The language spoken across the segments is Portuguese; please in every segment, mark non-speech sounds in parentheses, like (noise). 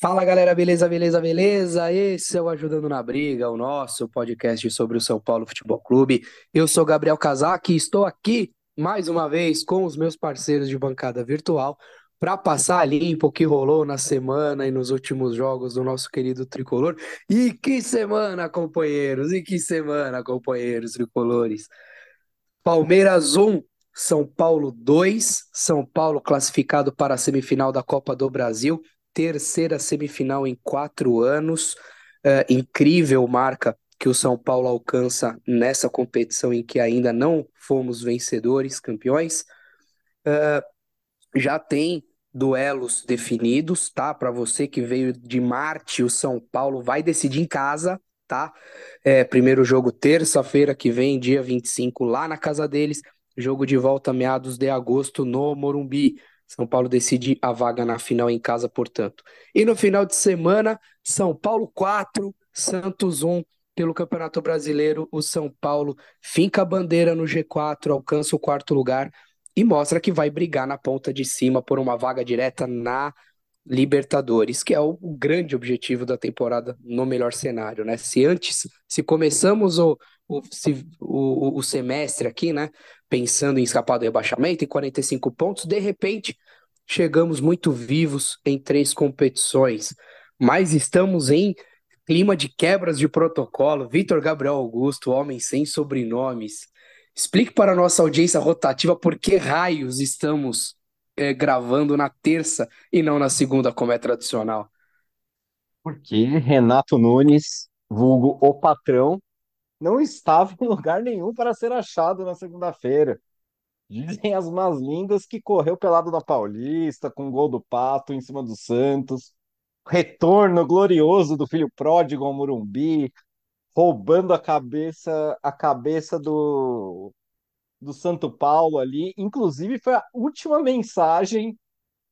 Fala galera, beleza, beleza, beleza? Esse é o Ajudando na Briga, o nosso podcast sobre o São Paulo Futebol Clube. Eu sou Gabriel Casac e estou aqui mais uma vez com os meus parceiros de bancada virtual para passar limpo o que rolou na semana e nos últimos jogos do nosso querido tricolor. E que semana, companheiros! E que semana, companheiros tricolores! Palmeiras 1, São Paulo 2, São Paulo classificado para a semifinal da Copa do Brasil terceira semifinal em quatro anos. É, incrível marca que o São Paulo alcança nessa competição em que ainda não fomos vencedores, campeões. É, já tem duelos definidos, tá? Para você que veio de Marte, o São Paulo vai decidir em casa, tá? É, primeiro jogo terça-feira que vem, dia 25, lá na casa deles. Jogo de volta meados de agosto no Morumbi. São Paulo decide a vaga na final em casa, portanto. E no final de semana, São Paulo 4, Santos 1. Pelo Campeonato Brasileiro, o São Paulo finca a bandeira no G4, alcança o quarto lugar e mostra que vai brigar na ponta de cima por uma vaga direta na Libertadores, que é o, grande objetivo da temporada no melhor cenário, né? Se antes, se começamos o, o, se, o, o semestre aqui, né, pensando em escapar do rebaixamento, em 45 pontos, de repente chegamos muito vivos em três competições, mas estamos em clima de quebras de protocolo. Vitor Gabriel Augusto, homem sem sobrenomes, explique para a nossa audiência rotativa por que raios estamos é, gravando na terça e não na segunda, como é tradicional. Porque Renato Nunes, vulgo o patrão, não estava em lugar nenhum para ser achado na segunda-feira. Dizem as más línguas que correu pelado na Paulista, com gol do Pato em cima do Santos. Retorno glorioso do filho pródigo ao Morumbi, roubando a cabeça a cabeça do, do Santo Paulo ali. Inclusive, foi a última mensagem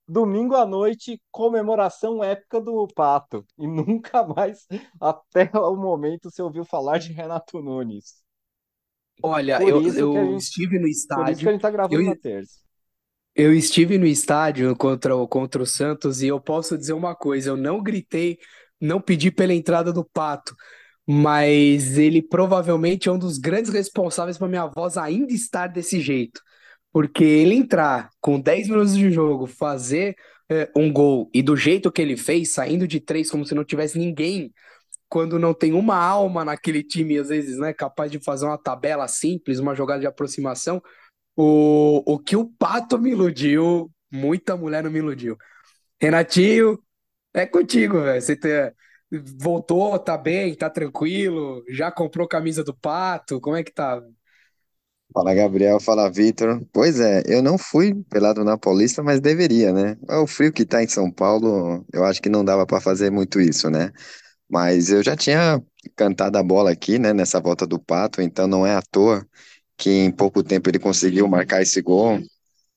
domingo à noite, comemoração épica do Pato. E nunca mais, até o momento, se ouviu falar de Renato Nunes. Olha, eu, eu gente, estive no estádio. Por isso que a gente tá gravando eu, na terça. Eu estive no estádio contra o, contra o Santos e eu posso dizer uma coisa: eu não gritei, não pedi pela entrada do Pato, mas ele provavelmente é um dos grandes responsáveis para minha voz ainda estar desse jeito. Porque ele entrar com 10 minutos de jogo, fazer é, um gol e do jeito que ele fez, saindo de três como se não tivesse ninguém, quando não tem uma alma naquele time, às vezes, né, capaz de fazer uma tabela simples, uma jogada de aproximação, o, o que o Pato me iludiu, muita mulher não me iludiu. Renatinho, é contigo, velho. Você te, voltou, tá bem, tá tranquilo? Já comprou camisa do Pato? Como é que tá? Fala Gabriel, fala Vitor. Pois é, eu não fui pelado na Paulista, mas deveria, né? O frio que tá em São Paulo, eu acho que não dava para fazer muito isso, né? Mas eu já tinha cantado a bola aqui, né, nessa volta do Pato, então não é à toa que em pouco tempo ele conseguiu marcar esse gol.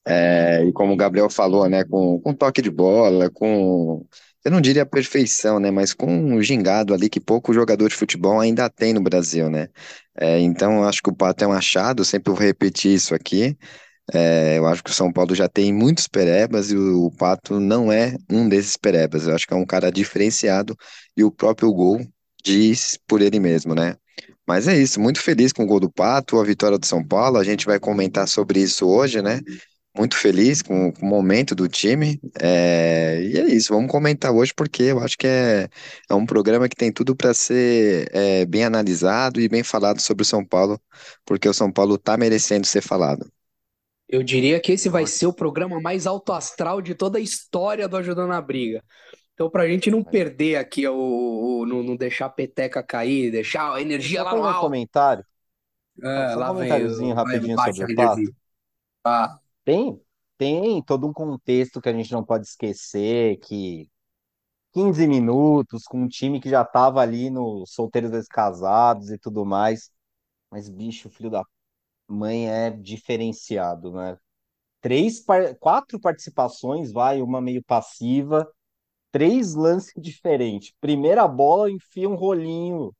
É, e como o Gabriel falou, né, com, com toque de bola, com eu não diria perfeição, né? Mas com um gingado ali que pouco jogador de futebol ainda tem no Brasil, né? É, então, acho que o Pato é um achado, sempre vou repetir isso aqui. É, eu acho que o São Paulo já tem muitos perebas e o, o, Pato não é um desses perebas. Eu acho que é um cara diferenciado e o próprio gol diz por ele mesmo, né? Mas é isso, muito feliz com o gol do Pato, a vitória do São Paulo. A gente vai comentar sobre isso hoje, né? Muito feliz com, com o momento do time. É, e é isso, vamos comentar hoje porque eu acho que é, é um programa que tem tudo para ser é, bem analisado e bem falado sobre o São Paulo, porque o São Paulo está merecendo ser falado. Eu diria que esse vai ser o programa mais alto astral de toda a história do Ajudando na Briga. Então, para a gente não perder aqui, o, o, não, não deixar a peteca cair, deixar a energia lá no alto. um comentário? É, lá um comentáriozinho rapidinho sobre o Pato. Ah. Tem, tem todo um contexto que a gente não pode esquecer, que 15 minutos com um time que já estava ali no solteiros descasados e tudo mais. Mas, bicho, filho da mãe é diferenciado, né? Três, quatro participações, vai, uma meio passiva, três lances diferentes. Primeira bola, enfia um rolinho,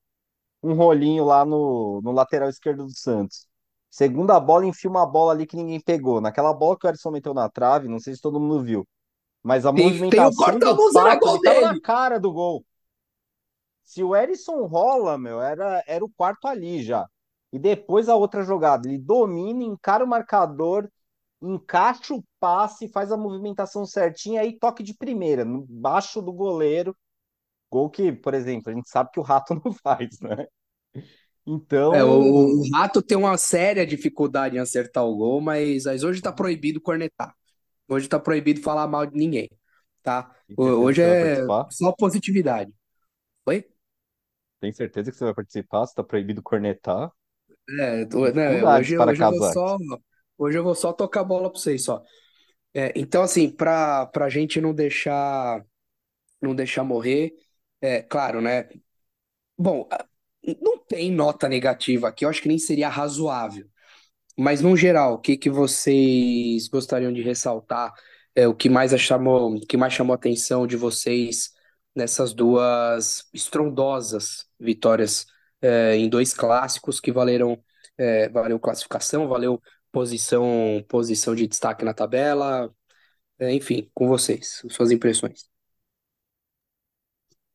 um rolinho lá no, no lateral esquerdo do Santos. Segunda bola, enfia uma bola ali que ninguém pegou. Naquela bola que o Erisson meteu na trave, não sei se todo mundo viu. Mas a Tem, tem o movimentação do Pato, tava na cara do gol. Se o Erisson rola, meu, era, era o quarto ali já. E depois a outra jogada, ele domina, encara o marcador, encaixa o passe, faz a movimentação certinha, aí toque de primeira, no baixo do goleiro. Gol que, por exemplo, a gente sabe que o Rato (laughs) não faz, né? É, o, Então, o Rato tem uma séria dificuldade em acertar o gol, mas, mas hoje tá proibido cornetar. Hoje tá proibido falar mal de ninguém, tá? Hoje é só positividade. Oi? Tem certeza que você vai participar? Você tá proibido cornetar? É, tô- né, hoje, para hoje eu vou só, hoje eu vou só tocar a bola pra vocês só. É, então, assim, pra, pra gente não deixar, não deixar morrer, é claro, né? Bom, a- não tem nota negativa aqui, eu acho que nem seria razoável. Mas, no geral, o que que vocês gostariam de ressaltar? É, o que mais chamou, que mais chamou a atenção de vocês nessas duas estrondosas vitórias é, em dois clássicos que valeram, é, valeu classificação, valeu posição, posição de destaque na tabela, é, enfim, com vocês, suas impressões.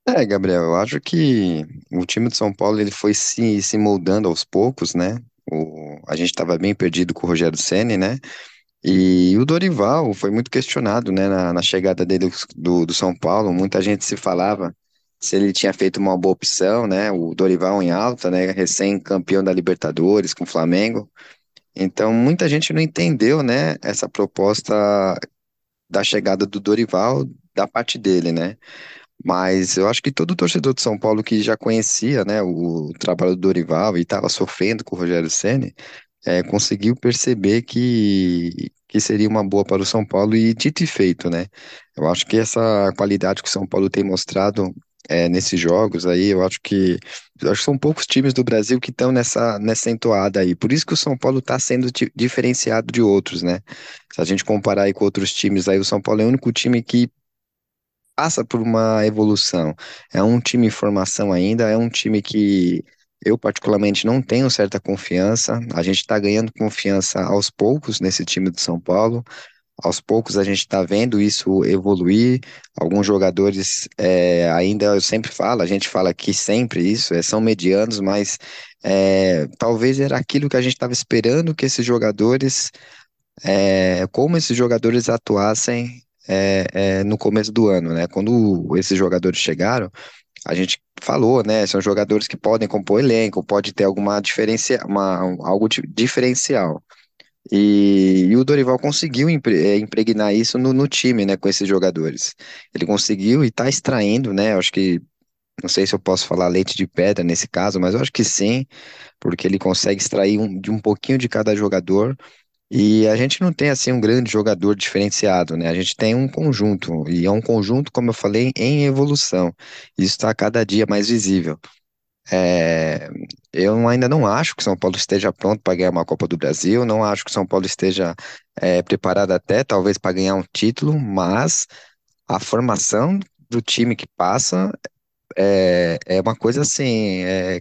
É, Gabriel, eu acho que o time de São Paulo ele foi se, se moldando aos poucos, né? O, a gente estava bem perdido com o Rogério Ceni, né? E o Dorival foi muito questionado, né, na, na chegada dele do, do São Paulo. Muita gente se falava se ele tinha feito uma boa opção, né? O Dorival em alta, né? Recém-campeão da Libertadores com o Flamengo. Então, muita gente não entendeu, né, essa proposta da chegada do Dorival da parte dele, né? Mas eu acho que todo torcedor de São Paulo que já conhecia, né, o trabalho do Dorival e estava sofrendo com o Rogério Ceni, é, conseguiu perceber que, que seria uma boa para o São Paulo e dito e feito, né? Eu acho que essa qualidade que o São Paulo tem mostrado é, nesses jogos aí, eu acho que, eu acho que são poucos times do Brasil que estão nessa, nessa entoada aí. Por isso que o São Paulo está sendo di- diferenciado de outros, né? Se a gente comparar aí com outros times aí, o São Paulo é o único time que passa por uma evolução. É um time em formação ainda, é um time que eu particularmente não tenho certa confiança. A gente está ganhando confiança aos poucos nesse time do São Paulo. Aos poucos a gente está vendo isso evoluir. Alguns jogadores é, ainda, eu sempre falo, a gente fala aqui sempre isso, é, são medianos, mas é, talvez era aquilo que a gente estava esperando que esses jogadores é, como esses jogadores atuassem é, é, no começo do ano, né? Quando esses jogadores chegaram, a gente falou, né? São jogadores que podem compor elenco, pode ter alguma diferença, uma, algo di- diferencial. E, e o Dorival conseguiu é, impregnar isso no, no time, né? Com esses jogadores. Ele conseguiu e está extraindo, né? Acho que não sei se eu posso falar leite de pedra nesse caso, mas eu acho que sim, porque ele consegue extrair um, de um pouquinho de cada jogador e a gente não tem assim um grande jogador diferenciado, né? A gente tem um conjunto, e é um conjunto, como eu falei, em evolução. Isso está cada dia mais visível. É, eu ainda não acho que São Paulo esteja pronto para ganhar uma Copa do Brasil, não acho que São Paulo esteja é, preparado até, talvez, para ganhar um título, mas a formação do time que passa é, é uma coisa assim, é,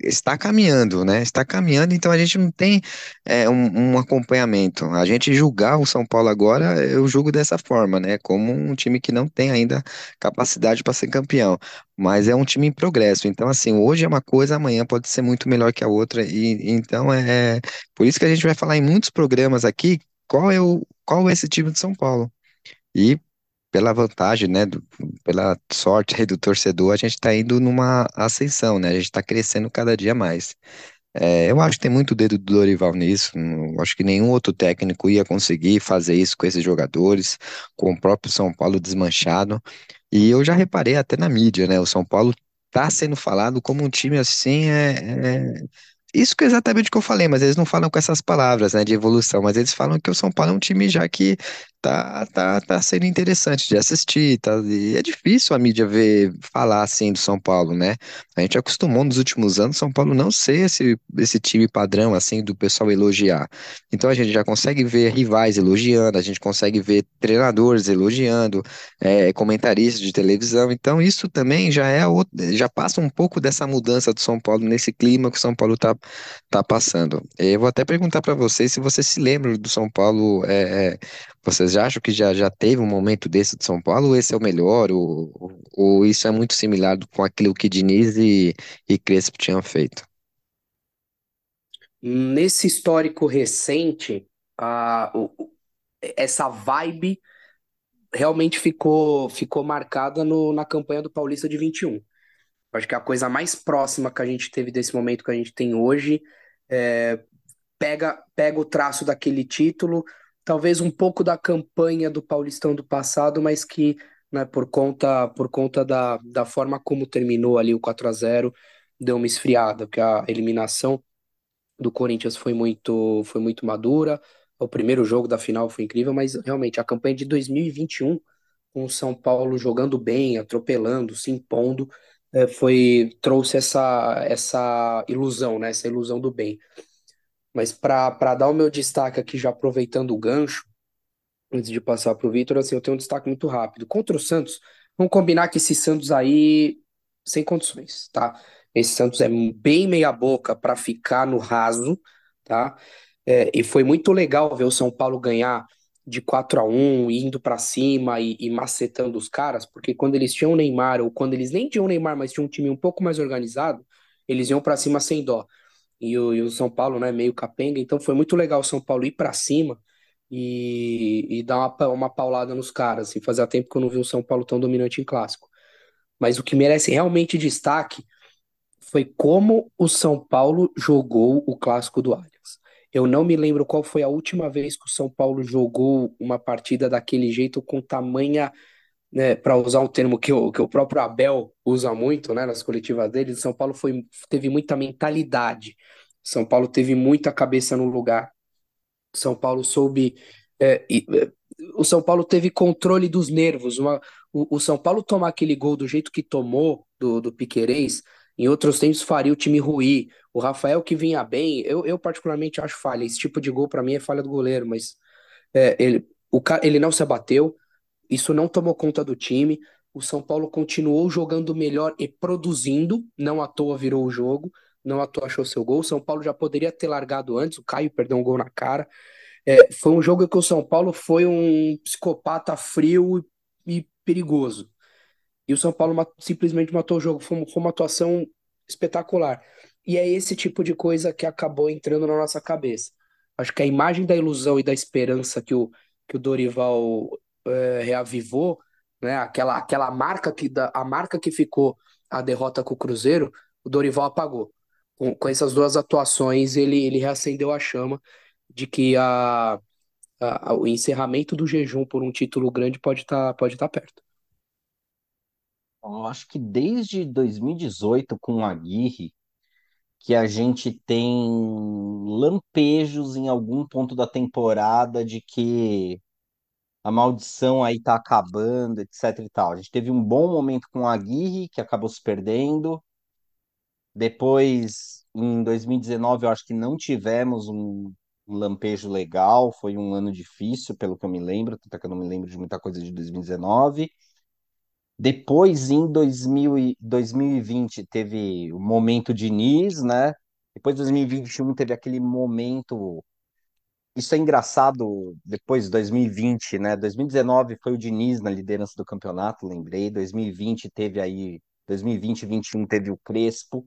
está caminhando, né? Está caminhando, então a gente não tem é, um, um acompanhamento. A gente julgar o São Paulo agora, eu julgo dessa forma, né? Como um time que não tem ainda capacidade para ser campeão, mas é um time em progresso. Então, assim, hoje é uma coisa, amanhã pode ser muito melhor que a outra, e então é por isso que a gente vai falar em muitos programas aqui. Qual é o, qual é esse time de São Paulo? E pela vantagem, né, do- pela sorte do torcedor, a gente está indo numa ascensão, né? A gente está crescendo cada dia mais. É, eu acho que tem muito dedo do Dorival nisso. acho que nenhum outro técnico ia conseguir fazer isso com esses jogadores, com o próprio São Paulo desmanchado. E eu já reparei até na mídia, né? O São Paulo está sendo falado como um time assim, é, é- isso que é exatamente o que eu falei, mas eles não falam com essas palavras, né, de evolução, mas eles falam que o São Paulo é um time já que tá, tá, tá sendo interessante de assistir, tá, e é difícil a mídia ver, falar assim do São Paulo, né? A gente acostumou nos últimos anos São Paulo não ser esse, esse time padrão, assim, do pessoal elogiar. Então a gente já consegue ver rivais elogiando, a gente consegue ver treinadores elogiando, é, comentaristas de televisão, então isso também já é, já passa um pouco dessa mudança do São Paulo nesse clima que o São Paulo tá tá, passando. Eu vou até perguntar para vocês se vocês se lembram do São Paulo. É, é, vocês já acham que já, já teve um momento desse do São Paulo? Ou esse é o melhor? Ou, ou isso é muito similar com aquilo que Diniz e, e Crespo tinham feito? Nesse histórico recente, a, o- essa vibe realmente ficou, ficou marcada no- na campanha do Paulista de 21. Acho que a coisa mais próxima que a gente teve desse momento que a gente tem hoje é, pega, pega o traço daquele título, talvez um pouco da campanha do Paulistão do passado, mas que, né, por conta, por conta da, da forma como terminou ali o 4 a 0 deu uma esfriada, porque a eliminação do Corinthians foi muito, foi muito madura. O primeiro jogo da final foi incrível, mas realmente a campanha de 2021, com o São Paulo jogando bem, atropelando, se impondo, eh, foi trouxe essa, essa ilusão, né? Essa ilusão do bem. Mas para para dar o meu destaque aqui, já aproveitando o gancho, antes de passar para o Vitor, assim, eu tenho um destaque muito rápido. Contra o Santos, vamos combinar que esse Santos aí, sem condições, tá? Esse Santos é bem meia-boca para ficar no raso, tá? É, e foi muito legal ver o São Paulo ganhar de 4 a 1 indo para cima e, e macetando os caras, porque quando eles tinham Neymar, ou quando eles nem tinham Neymar, mas tinham um time um pouco mais organizado, eles iam para cima sem dó. E o, e o São Paulo, né, meio capenga, então foi muito legal o São Paulo ir para cima e, e dar uma, uma paulada nos caras. Assim, fazia tempo que eu não vi o São Paulo tão dominante em clássico. Mas o que merece realmente destaque foi como o São Paulo jogou o clássico do Allianz. Eu não me lembro qual foi a última vez que o São Paulo jogou uma partida daquele jeito, com tamanha, né, para usar um termo que o, que o próprio Abel usa muito, né, nas coletivas dele, São Paulo foi, teve muita mentalidade. São Paulo teve muita cabeça no lugar. São Paulo soube. é, e, é, o São Paulo teve controle dos nervos. Uma- o, o São Paulo tomar aquele gol do jeito que tomou do, do Piquerez, em outros tempos faria o time ruir. O Rafael que vinha bem, eu, eu particularmente acho falha. Esse tipo de gol para mim é falha do goleiro, mas é, ele, o, ele não se abateu, isso não tomou conta do time. O São Paulo continuou jogando melhor e produzindo, não à toa virou o jogo, não à toa achou seu gol. O São Paulo já poderia ter largado antes, o Caio perdeu um gol na cara. É, foi um jogo que o São Paulo foi um psicopata frio e perigoso. E o São Paulo ma- simplesmente matou o jogo. Foi, uma- foi uma atuação espetacular. E é esse tipo de coisa que acabou entrando na nossa cabeça. Acho que a imagem da ilusão e da esperança que o, que o Dorival é, reavivou, né? Aquela, aquela marca que da, a marca que ficou a derrota com o Cruzeiro, o Dorival apagou. Com, com essas duas atuações, ele, ele reacendeu a chama de que a, a- o encerramento do jejum por um título grande pode estar pode estar perto. Eu acho que desde 2018, com o Aguirre, que a gente tem lampejos em algum ponto da temporada de que a maldição aí tá acabando, etc e tal. A gente teve um bom momento com o Aguirre, que acabou se perdendo. Depois, em 2019, eu acho que não tivemos um, lampejo legal, foi um ano difícil, pelo que eu me lembro, tanto é que eu não me lembro de muita coisa de 2019. Depois, em 2000 e 2020, teve o momento Diniz, né? Depois, 2021, teve aquele momento. Isso é engraçado, depois de 2020, né? 2019 foi o Diniz na liderança do campeonato, lembrei. 2020 teve aí. 2020 e 2021 teve o Crespo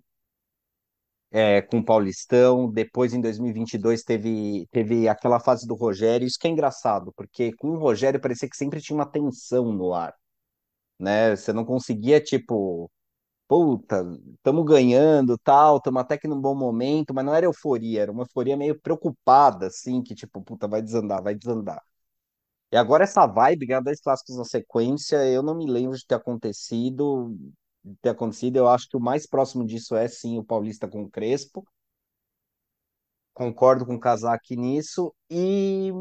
é, com o Paulistão. Depois, em 2022, teve, teve aquela fase do Rogério. Isso que é engraçado, porque com o Rogério parecia que sempre tinha uma tensão no ar, né? Você não conseguia, tipo, puta, estamos ganhando, tal, estamos até que num bom momento, mas não era euforia, era uma euforia meio preocupada, assim, que tipo, puta, vai desandar, vai desandar. E agora essa vibe, ganhar dois clássicos na sequência, eu não me lembro de ter acontecido, de ter acontecido. Eu acho que o mais próximo disso é sim o Paulista com o Crespo. Concordo com o Casaque nisso. E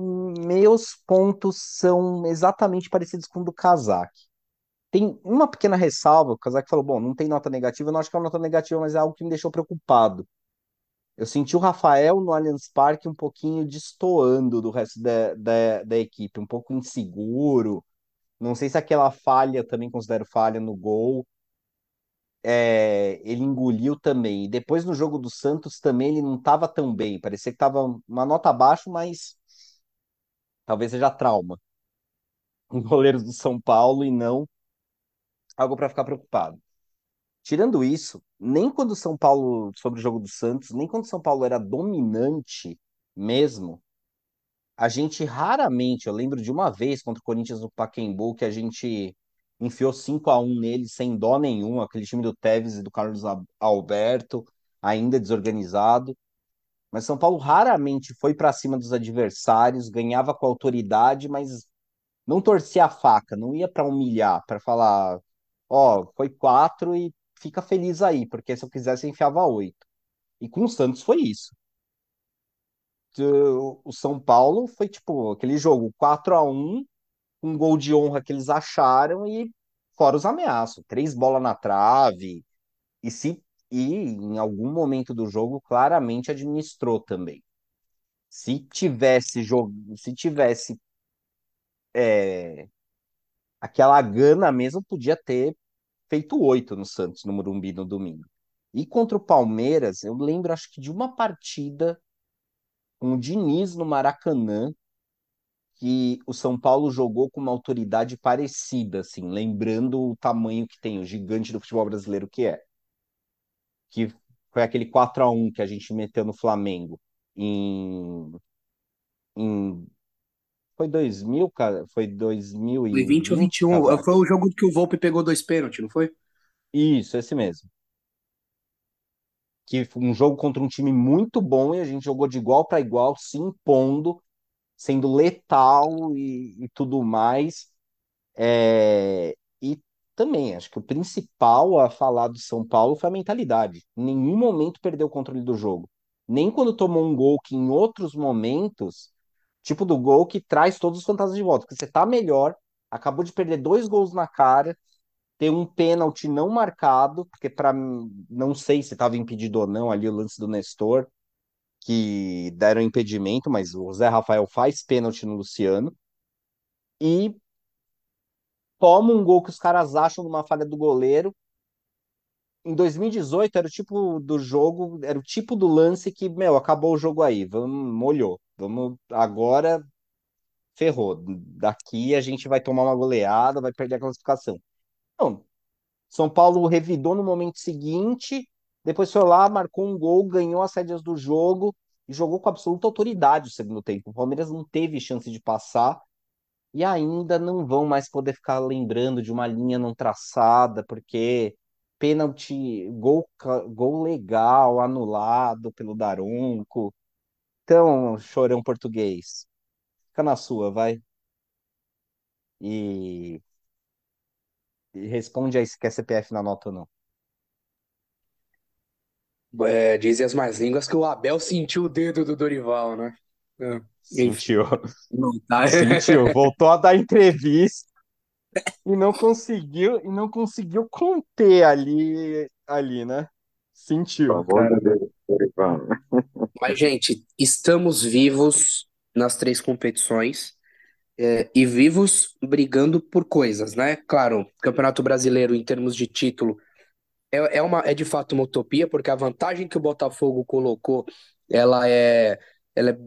meus pontos são exatamente parecidos com o do Casaque. Tem uma pequena ressalva, o Casaque falou, bom, não tem nota negativa, eu não acho que é uma nota negativa, mas é algo que me deixou preocupado. Eu senti o Rafael no Allianz Parque um pouquinho destoando do resto da, da, da equipe, um pouco inseguro. Não sei se aquela falha, também considero falha no gol, é, ele engoliu também. E depois no jogo do Santos também ele não estava tão bem. Parecia que estava uma nota abaixo, mas talvez seja trauma. (laughs) Um goleiro do São Paulo e não algo para ficar preocupado. Tirando isso, nem quando o São Paulo, sobre o jogo do Santos, nem quando o São Paulo era dominante mesmo, a gente raramente, eu lembro de uma vez contra o Corinthians no Pacaembu, que a gente enfiou 5 a 1 nele sem dó nenhum, aquele time do Tevez e do Carlos Alberto, ainda desorganizado. Mas São Paulo raramente foi para cima dos adversários, ganhava com autoridade, mas não torcia a faca, não ia para humilhar, para falar, ó, foi quatro e fica feliz aí, porque se eu quisesse enfiava oito. E com o Santos foi isso. O São Paulo foi tipo aquele jogo 4 a 1 um gol de honra que eles acharam e fora os ameaços, três bolas na trave. E se e em algum momento do jogo claramente administrou também. Se tivesse jogo, se tivesse é, aquela gana mesmo, podia ter feito oito no Santos, no Morumbi, no domingo. E contra o Palmeiras, eu lembro, acho que de uma partida com o Diniz no Maracanã, que o São Paulo jogou com uma autoridade parecida, assim, lembrando o tamanho que tem, o gigante do futebol brasileiro que é. Que foi aquele 4 a 1 que a gente meteu no Flamengo em, em foi 2000, cara? Foi 2020 Foi 20 ou 21. Cara. Foi o jogo que o Volpe pegou dois pênaltis, não foi? Isso, esse mesmo. Que foi um jogo contra um time muito bom e a gente jogou de igual para igual, se impondo, sendo letal e, e tudo mais. É, e também, acho que o principal a falar do São Paulo foi a mentalidade. Em nenhum momento perdeu o controle do jogo. Nem quando tomou um gol que em outros momentos tipo do gol que traz todos os fantasmas de volta. Porque você tá melhor, acabou de perder dois gols na cara, tem um pênalti não marcado, porque para não sei se estava impedido ou não ali o lance do Nestor, que deram impedimento, mas o Zé Rafael faz pênalti no Luciano. E toma um gol que os caras acham numa falha do goleiro. Em 2018 era o tipo do jogo, era o tipo do lance que, meu, acabou o jogo aí, vamos, molhou. Vamos agora ferrou. Daqui a gente vai tomar uma goleada, vai perder a classificação. Não. São Paulo revidou no momento seguinte, depois foi lá, marcou um gol, ganhou as rédeas do jogo e jogou com absoluta autoridade o segundo tempo. O Palmeiras não teve chance de passar e ainda não vão mais poder ficar lembrando de uma linha não traçada, porque pênalti, gol, gol legal, anulado pelo Daronco. Então, chorão português, fica na sua, vai. E, e responde aí se quer CPF na nota ou não. É, dizem as mais línguas que o Abel sentiu o dedo do Dorival, né? É. Sentiu. Tá. (laughs) Sentiu. Voltou a dar entrevista e não conseguiu e não conseguiu conter ali, ali, né? Sentiu. Mas, gente, estamos vivos nas três competições é, e vivos brigando por coisas, né? Claro, Campeonato Brasileiro, em termos de título, é, é, uma, é de fato uma utopia, porque a vantagem que o Botafogo colocou, ela é, ela é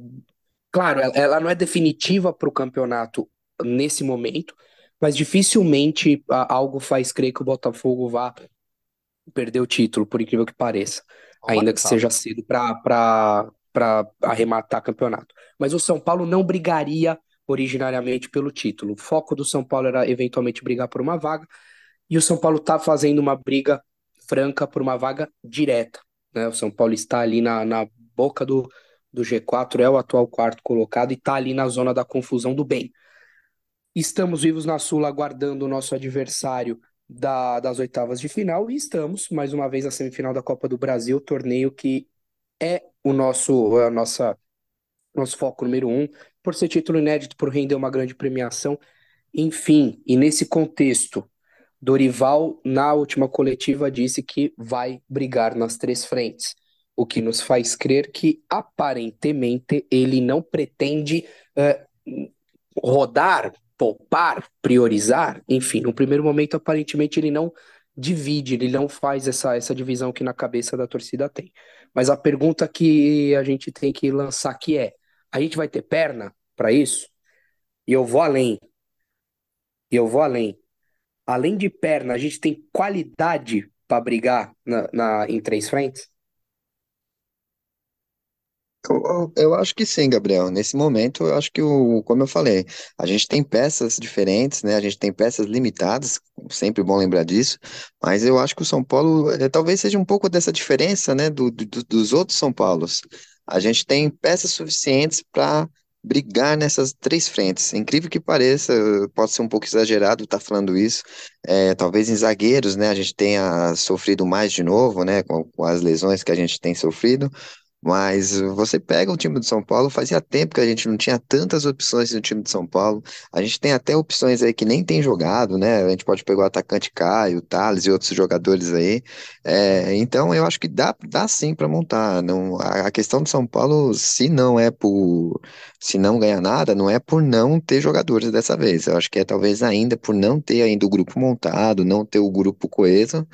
claro, ela, ela não é definitiva para o campeonato nesse momento, mas dificilmente algo faz crer que o Botafogo vá perder o título, por incrível que pareça ainda que seja cedo para arrematar campeonato. Mas o São Paulo não brigaria originariamente pelo título. O foco do São Paulo era eventualmente brigar por uma vaga, e o São Paulo está fazendo uma briga franca por uma vaga direta. Né? O São Paulo está ali na, na boca do, do G4, é o atual quarto colocado e está ali na zona da confusão do bem. Estamos vivos na Sula aguardando o nosso adversário da, das oitavas de final e estamos mais uma vez na semifinal da Copa do Brasil, torneio que é o nosso a nossa nosso foco número um, por ser título inédito, por render uma grande premiação, enfim, e nesse contexto, Dorival na última coletiva disse que vai brigar nas três frentes, o que nos faz crer que aparentemente ele não pretende uh, rodar poupar, priorizar, enfim, no primeiro momento aparentemente ele não divide, ele não faz essa, essa divisão que na cabeça da torcida tem. Mas a pergunta que a gente tem que lançar aqui é: a gente vai ter perna para isso? E eu vou além. E eu vou além. Além de perna, a gente tem qualidade para brigar na, na, em três frentes? Eu, eu acho que sim, Gabriel. Nesse momento, eu acho que, o, como eu falei, a gente tem peças diferentes, né? A gente tem peças limitadas, sempre bom lembrar disso, mas eu acho que o São Paulo é, talvez seja um pouco dessa diferença, né, do, do, dos outros São Paulos. A gente tem peças suficientes para brigar nessas três frentes. Incrível que pareça, pode ser um pouco exagerado estar tá falando isso. É, talvez em zagueiros, né, a gente tenha sofrido mais de novo, né, com, com as lesões que a gente tem sofrido. Mas você pega o time do São Paulo, fazia tempo que a gente não tinha tantas opções no time de São Paulo. A gente tem até opções aí que nem tem jogado, né? A gente pode pegar o atacante Caio, Thales e outros jogadores aí. É, então eu acho que dá, dá sim para montar. Não, a, a questão do São Paulo, se não é por se não ganhar nada, não é por não ter jogadores dessa vez. Eu acho que é talvez ainda por não ter ainda o grupo montado, não ter o grupo coeso.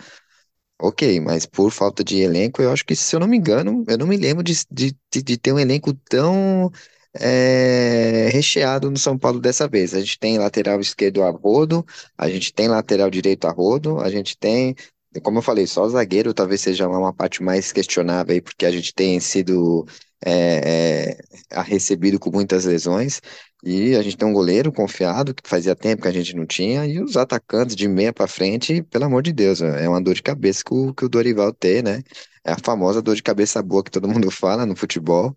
Ok, mas por falta de elenco, eu acho que, se eu não me engano, eu não me lembro de, de, de, ter um elenco tão é, recheado no São Paulo dessa vez. A gente tem lateral esquerdo a rodo, a gente tem lateral direito a rodo, a gente tem, como eu falei, só zagueiro talvez seja uma parte mais questionável aí, porque a gente tem sido é, é, recebido com muitas lesões. E a gente tem um goleiro confiado, que fazia tempo que a gente não tinha, e os atacantes de meia para frente, pelo amor de Deus, é uma dor de cabeça que o, que o Dorival tem, né? É a famosa dor de cabeça boa que todo mundo (laughs) fala no futebol.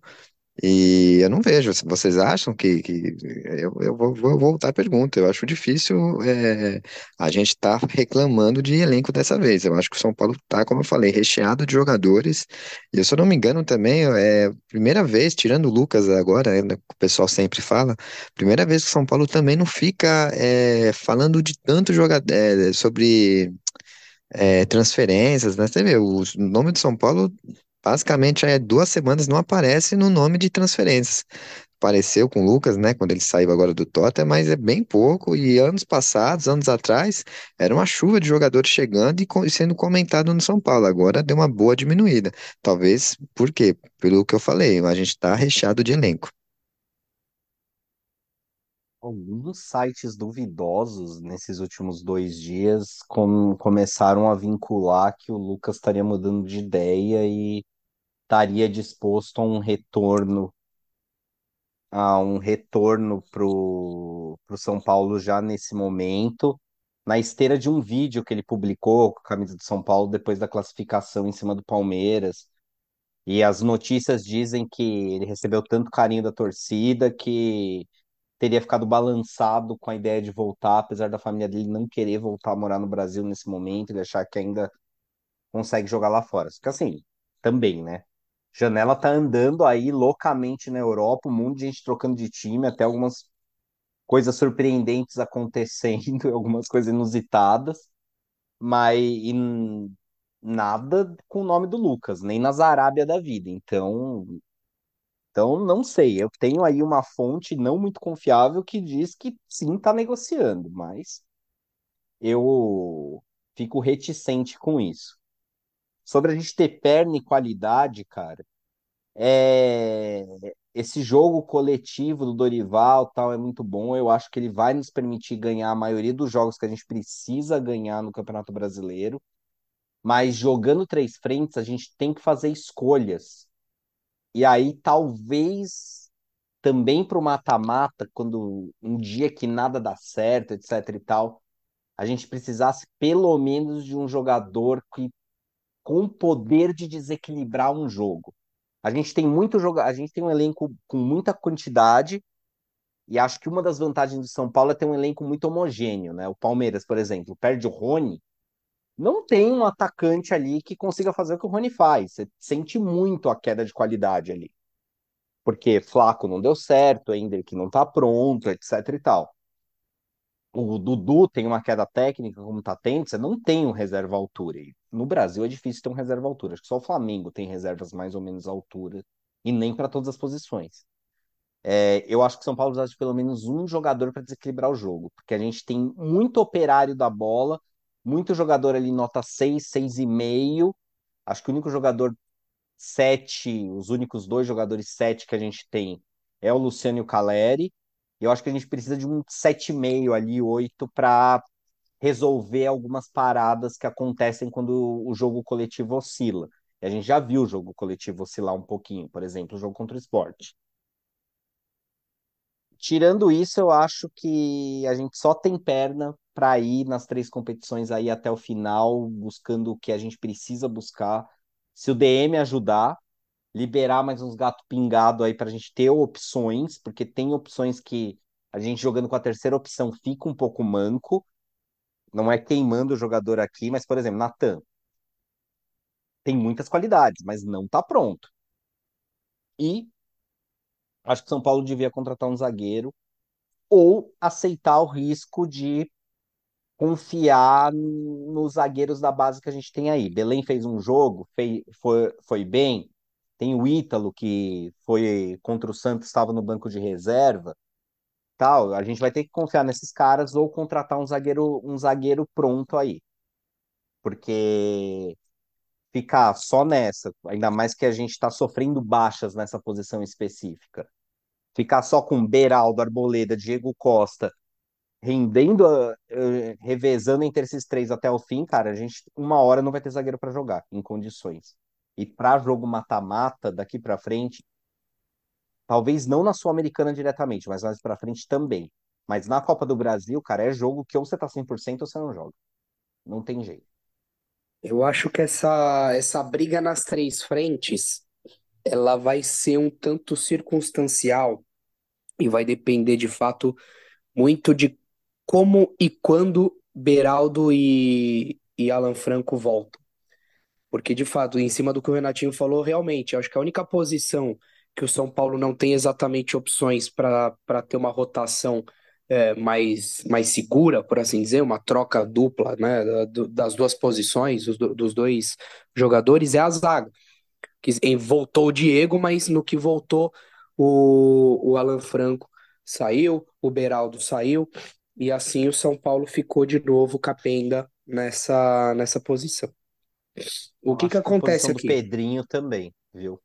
E eu não vejo. Vocês acham que, que eu, eu vou, vou voltar à pergunta. Eu acho difícil é, a gente estar tá reclamando de elenco dessa vez. Eu acho que o São Paulo está, como eu falei, recheado de jogadores. E se eu não me engano também, é primeira vez, tirando o Lucas agora, né, o pessoal sempre fala, primeira vez que o São Paulo também não fica é, falando de tanto jogador é, sobre é, transferências, né? Você vê, o nome do São Paulo basicamente há duas semanas não aparece no nome de transferências. Apareceu com o Lucas, né, quando ele saiu agora do Tottenham, mas é bem pouco. E anos passados, anos atrás, era uma chuva de jogadores chegando e sendo comentado no São Paulo. Agora deu uma boa diminuída. Talvez, por quê? Pelo que eu falei, a gente está recheado de elenco. Alguns sites duvidosos nesses últimos dois dias com, começaram a vincular que o Lucas estaria mudando de ideia e estaria disposto a um retorno a um retorno pro, pro São Paulo já nesse momento, na esteira de um vídeo que ele publicou com a camisa do São Paulo depois da classificação em cima do Palmeiras. E as notícias dizem que ele recebeu tanto carinho da torcida que teria ficado balançado com a ideia de voltar, apesar da família dele não querer voltar a morar no Brasil nesse momento, ele achar que ainda consegue jogar lá fora. Que assim, também, né? Janela tá andando aí loucamente na Europa, um monte de gente trocando de time, até algumas coisas surpreendentes acontecendo, (laughs) algumas coisas inusitadas, mas nada com o nome do Lucas, nem nas Arábia da vida. Então, então, não sei. Eu tenho aí uma fonte não muito confiável que diz que sim, está negociando, mas eu fico reticente com isso. Sobre a gente ter perna e qualidade, cara, é... esse jogo coletivo do Dorival tal é muito bom. Eu acho que ele vai nos permitir ganhar a maioria dos jogos que a gente precisa ganhar no Campeonato Brasileiro. Mas jogando três frentes, a gente tem que fazer escolhas e aí, talvez também para o mata-mata, quando um dia que nada dá certo, etc e tal, a gente precisasse pelo menos de um jogador que com poder de desequilibrar um jogo. A gente tem muito jogo, a gente tem um elenco com muita quantidade e acho que uma das vantagens do São Paulo é ter um elenco muito homogêneo, né? O Palmeiras, por exemplo, perde o Rony, não tem um atacante ali que consiga fazer o que o Rony faz. Você sente muito a queda de qualidade ali. Porque Flaco não deu certo, que não tá pronto, etc e tal. O Dudu tem uma queda técnica, como tá tendo, você não tem um reserva altura. No Brasil é difícil ter um reserva altura. Acho que só o Flamengo tem reservas mais ou menos altura, e nem para todas as posições. É, eu acho que São Paulo precisa de pelo menos um jogador para desequilibrar o jogo, porque a gente tem muito operário da bola muito jogador ali nota 6, 6,5. Acho que o único jogador 7, os únicos dois jogadores 7 que a gente tem é o Luciano e o Caleri. E eu acho que a gente precisa de um 7,5 ali, 8 para resolver algumas paradas que acontecem quando o jogo coletivo oscila. E a gente já viu o jogo coletivo oscilar um pouquinho, por exemplo, o jogo contra o esporte. Tirando isso, eu acho que a gente só tem perna para ir nas três competições aí até o final, buscando o que a gente precisa buscar. Se o DM ajudar, liberar mais uns gato pingado aí para a gente ter opções, porque tem opções que a gente jogando com a terceira opção fica um pouco manco. Não é queimando o jogador aqui, mas, por exemplo, Natan. Tem muitas qualidades, mas não está pronto. E acho que São Paulo devia contratar um zagueiro ou aceitar o risco de confiar nos zagueiros da base que a gente tem aí. Belém fez um jogo, fez, foi, foi bem. Tem o Ítalo, que foi contra o Santos, estava no banco de reserva. Tal, a gente vai ter que confiar nesses caras ou contratar um zagueiro, um zagueiro pronto aí. Porque ficar só nessa, ainda mais que a gente está sofrendo baixas nessa posição específica. Ficar só com Beraldo, Arboleda, Diego Costa, rendendo, uh, revezando entre esses três até o fim, cara, a gente uma hora não vai ter zagueiro para jogar em condições. E para jogo mata-mata daqui para frente, talvez não na Sul-Americana diretamente, mas mais para frente também. Mas na Copa do Brasil, cara, é jogo que ou você tá 100% ou você não joga. Não tem jeito. Eu acho que essa, essa briga nas três frentes, ela vai ser um tanto circunstancial e vai depender de fato muito de como e quando Beraldo e, e Alan Franco voltam. Porque, de fato, em cima do que o Renatinho falou, realmente, acho que a única posição que o São Paulo não tem exatamente opções para ter uma rotação é, mais, mais segura, por assim dizer, uma troca dupla né, das duas posições, dos, dos dois jogadores, é a zaga. Que voltou o Diego, mas no que voltou o, o Alan Franco saiu, o Beraldo saiu, e assim o São Paulo ficou de novo capenga nessa, nessa posição. O que que acontece aqui? do Pedrinho também, viu?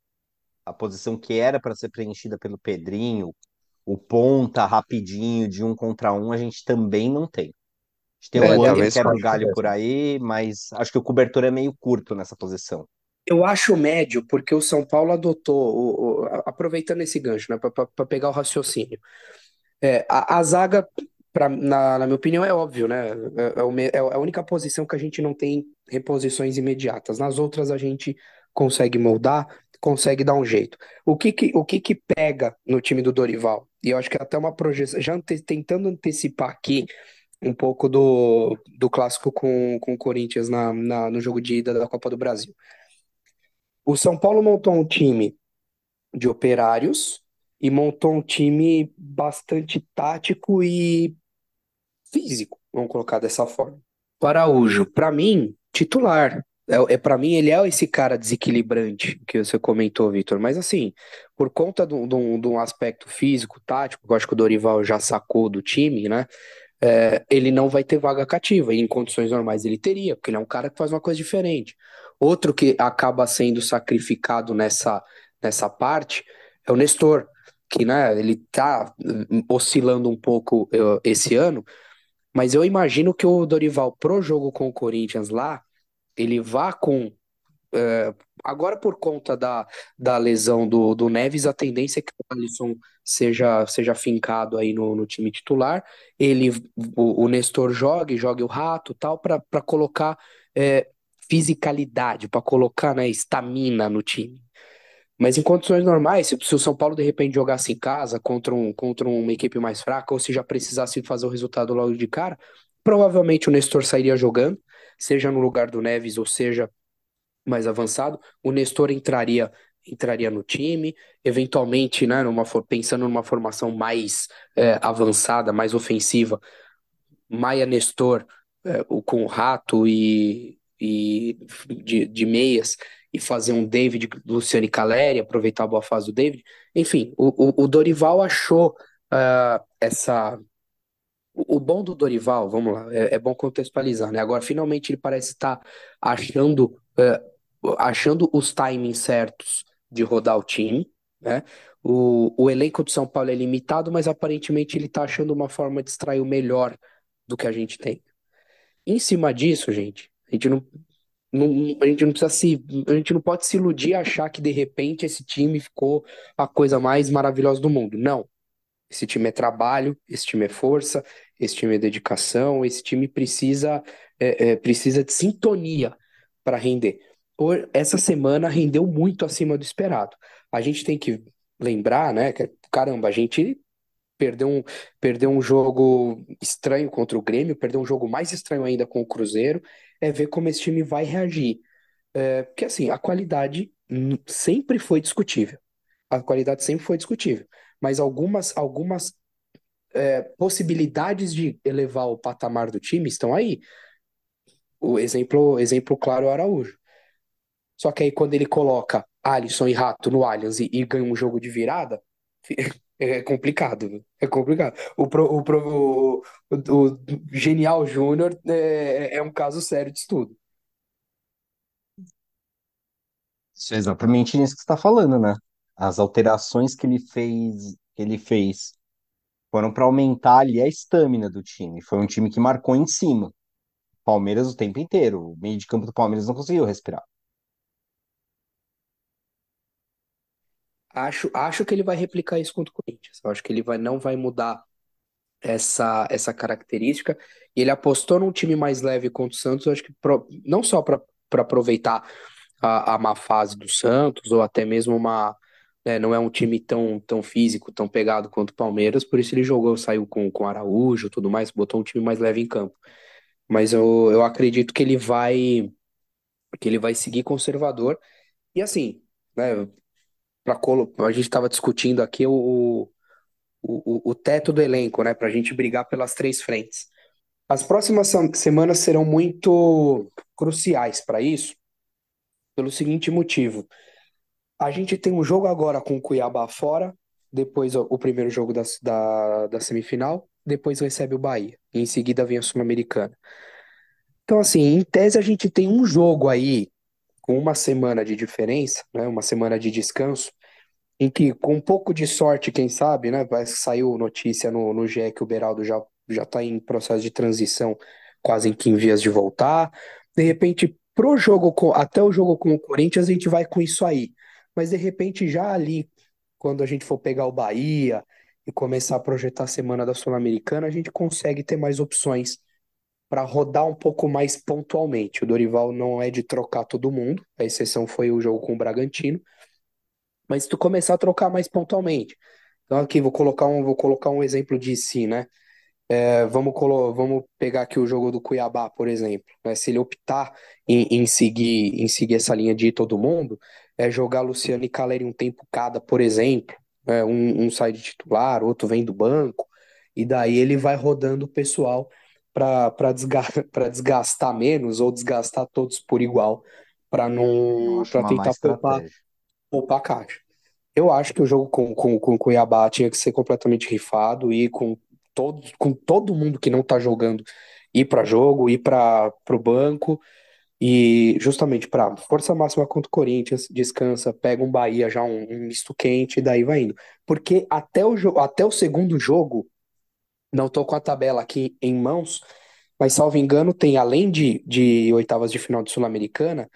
A posição que era para ser preenchida pelo Pedrinho, o ponta rapidinho de um contra um, a gente também não tem. A gente tem é, o que quebra o galho por aí, mas acho que o cobertor é meio curto nessa posição. Eu acho médio, porque o São Paulo adotou, o, o, aproveitando esse gancho, né, para pegar o raciocínio. É, a, a zaga, pra, na, na minha opinião, é óbvio, né? É, é, é, a única posição que a gente não tem reposições imediatas. Nas outras a gente consegue moldar, consegue dar um jeito. O que que, o que que pega no time do Dorival? E eu acho que até uma projeção, já ante, tentando antecipar aqui um pouco do, do clássico com, com o Corinthians na, na, no jogo de ida da Copa do Brasil. O São Paulo montou um time de operários e montou um time bastante tático e físico, vamos colocar dessa forma. O Araújo, para mim, titular. É, é para mim, ele é esse cara desequilibrante que você comentou, Vitor. Mas assim, por conta de um aspecto físico, tático, que eu acho que o Dorival já sacou do time, né? É, ele não vai ter vaga cativa. E em condições normais ele teria, porque ele é um cara que faz uma coisa diferente. Outro que acaba sendo sacrificado nessa, nessa parte é o Nestor, que né, ele tá hum, oscilando um pouco esse ano, mas eu imagino que o Dorival, pro jogo com o Corinthians lá, ele vá com. Uh, agora, por conta da, da lesão do, do Neves, a tendência é que o Alisson seja, seja fincado aí no, no time titular. Ele, o, o Nestor jogue, jogue o rato tal, para colocar é, fisicalidade, para colocar né, estamina no time. Mas em condições normais, se, o São Paulo de repente jogasse em casa contra, um, contra uma equipe mais fraca, ou se já precisasse fazer o resultado logo de cara, provavelmente o Nestor sairia jogando, seja no lugar do Neves ou seja mais avançado. O Nestor entraria entraria no time, eventualmente, né, numa, pensando numa formação mais é, avançada, mais ofensiva, Maia Nestor é, com o Rato e, e de, de meias e fazer um David, Luciane Caleri, aproveitar a boa fase do David. Enfim, o, o, Dorival achou uh, essa, O, bom do Dorival, vamos lá, é, é bom contextualizar, né? Agora, finalmente ele parece estar achando, é, achando os timings certos de rodar o time, né? O, o elenco do São Paulo é limitado, mas aparentemente ele está achando uma forma de extrair o melhor do que a gente tem. Em cima disso, gente, a gente não, não, a gente não precisa se, a gente não pode se iludir e achar que de repente esse time ficou a coisa mais maravilhosa do mundo. Não. Esse time é trabalho, esse time é força, esse time é dedicação, esse time precisa, é, é, precisa de sintonia para render. Por, essa semana rendeu muito acima do esperado. A gente tem que lembrar, né, que caramba, a gente perdeu um, perdeu um jogo estranho contra o Grêmio, perdeu um jogo mais estranho ainda com o Cruzeiro, é ver como esse time vai reagir. É, porque assim, a qualidade sempre foi discutível. A qualidade sempre foi discutível. Mas algumas, algumas é, possibilidades de elevar o patamar do time estão aí. O exemplo, exemplo claro é o Araújo. Só que aí quando ele coloca Alisson e Rato no Allianz e, e ganha um jogo de virada, (laughs) é complicado, é complicado. O, pro, o, pro, o, o Genial Júnior é, é um caso sério de estudo. Isso é exatamente isso que você está falando, né? As alterações que ele fez, que ele fez foram para aumentar ali a estamina do time. Foi um time que marcou em cima. Palmeiras o tempo inteiro. O meio de campo do Palmeiras não conseguiu respirar. Acho, acho que ele vai replicar isso contra o Corinthians. Eu acho que ele vai, não vai mudar essa, essa característica. E ele apostou num time mais leve contra o Santos, eu acho que pro, não só para aproveitar a, a má fase do Santos, ou até mesmo uma. Né, não é um time tão, tão físico, tão pegado quanto o Palmeiras, por isso ele jogou, saiu com, com Araújo tudo mais, botou um time mais leve em campo. Mas eu, eu acredito que ele vai que ele vai seguir conservador. E assim, né, pra, a gente estava discutindo aqui o, o, o teto do elenco, né? Para a gente brigar pelas três frentes. As próximas semanas serão muito cruciais para isso, pelo seguinte motivo. A gente tem um jogo agora com o Cuiabá fora, depois o primeiro jogo da, da, da semifinal, depois recebe o Bahia, e em seguida vem a Sul-Americana. Então, assim, em tese a gente tem um jogo aí com uma semana de diferença, né, uma semana de descanso, em que, com um pouco de sorte, quem sabe, né? Saiu notícia no, no GE que o Beraldo já, já está em processo de transição, quase em que em vias de voltar. De repente, pro jogo com, até o jogo com o Corinthians, a gente vai com isso aí. Mas de repente, já ali, quando a gente for pegar o Bahia e começar a projetar a semana da Sul-Americana, a gente consegue ter mais opções para rodar um pouco mais pontualmente. O Dorival não é de trocar todo mundo, a exceção foi o jogo com o Bragantino mas se tu começar a trocar mais pontualmente. Então aqui vou colocar um, vou colocar um exemplo de si, né? É, vamos, vamos pegar aqui o jogo do Cuiabá, por exemplo. Né? Se ele optar em, em, seguir, em seguir essa linha de todo mundo, é jogar Luciano e Caleri um tempo cada, por exemplo. É, um, um sai de titular, outro vem do banco, e daí ele vai rodando o pessoal para desgastar, (laughs) desgastar menos ou desgastar todos por igual, para não para tentar poupar poupar caixa. Eu acho que o jogo com, com, com Cuiabá tinha que ser completamente rifado e com todo, com todo mundo que não tá jogando ir para jogo, ir para o banco e justamente para força máxima contra o Corinthians, descansa, pega um Bahia já um, um misto quente e daí vai indo. Porque até o, até o segundo jogo, não tô com a tabela aqui em mãos, mas salvo engano, tem além de, de oitavas de final de Sul-Americana,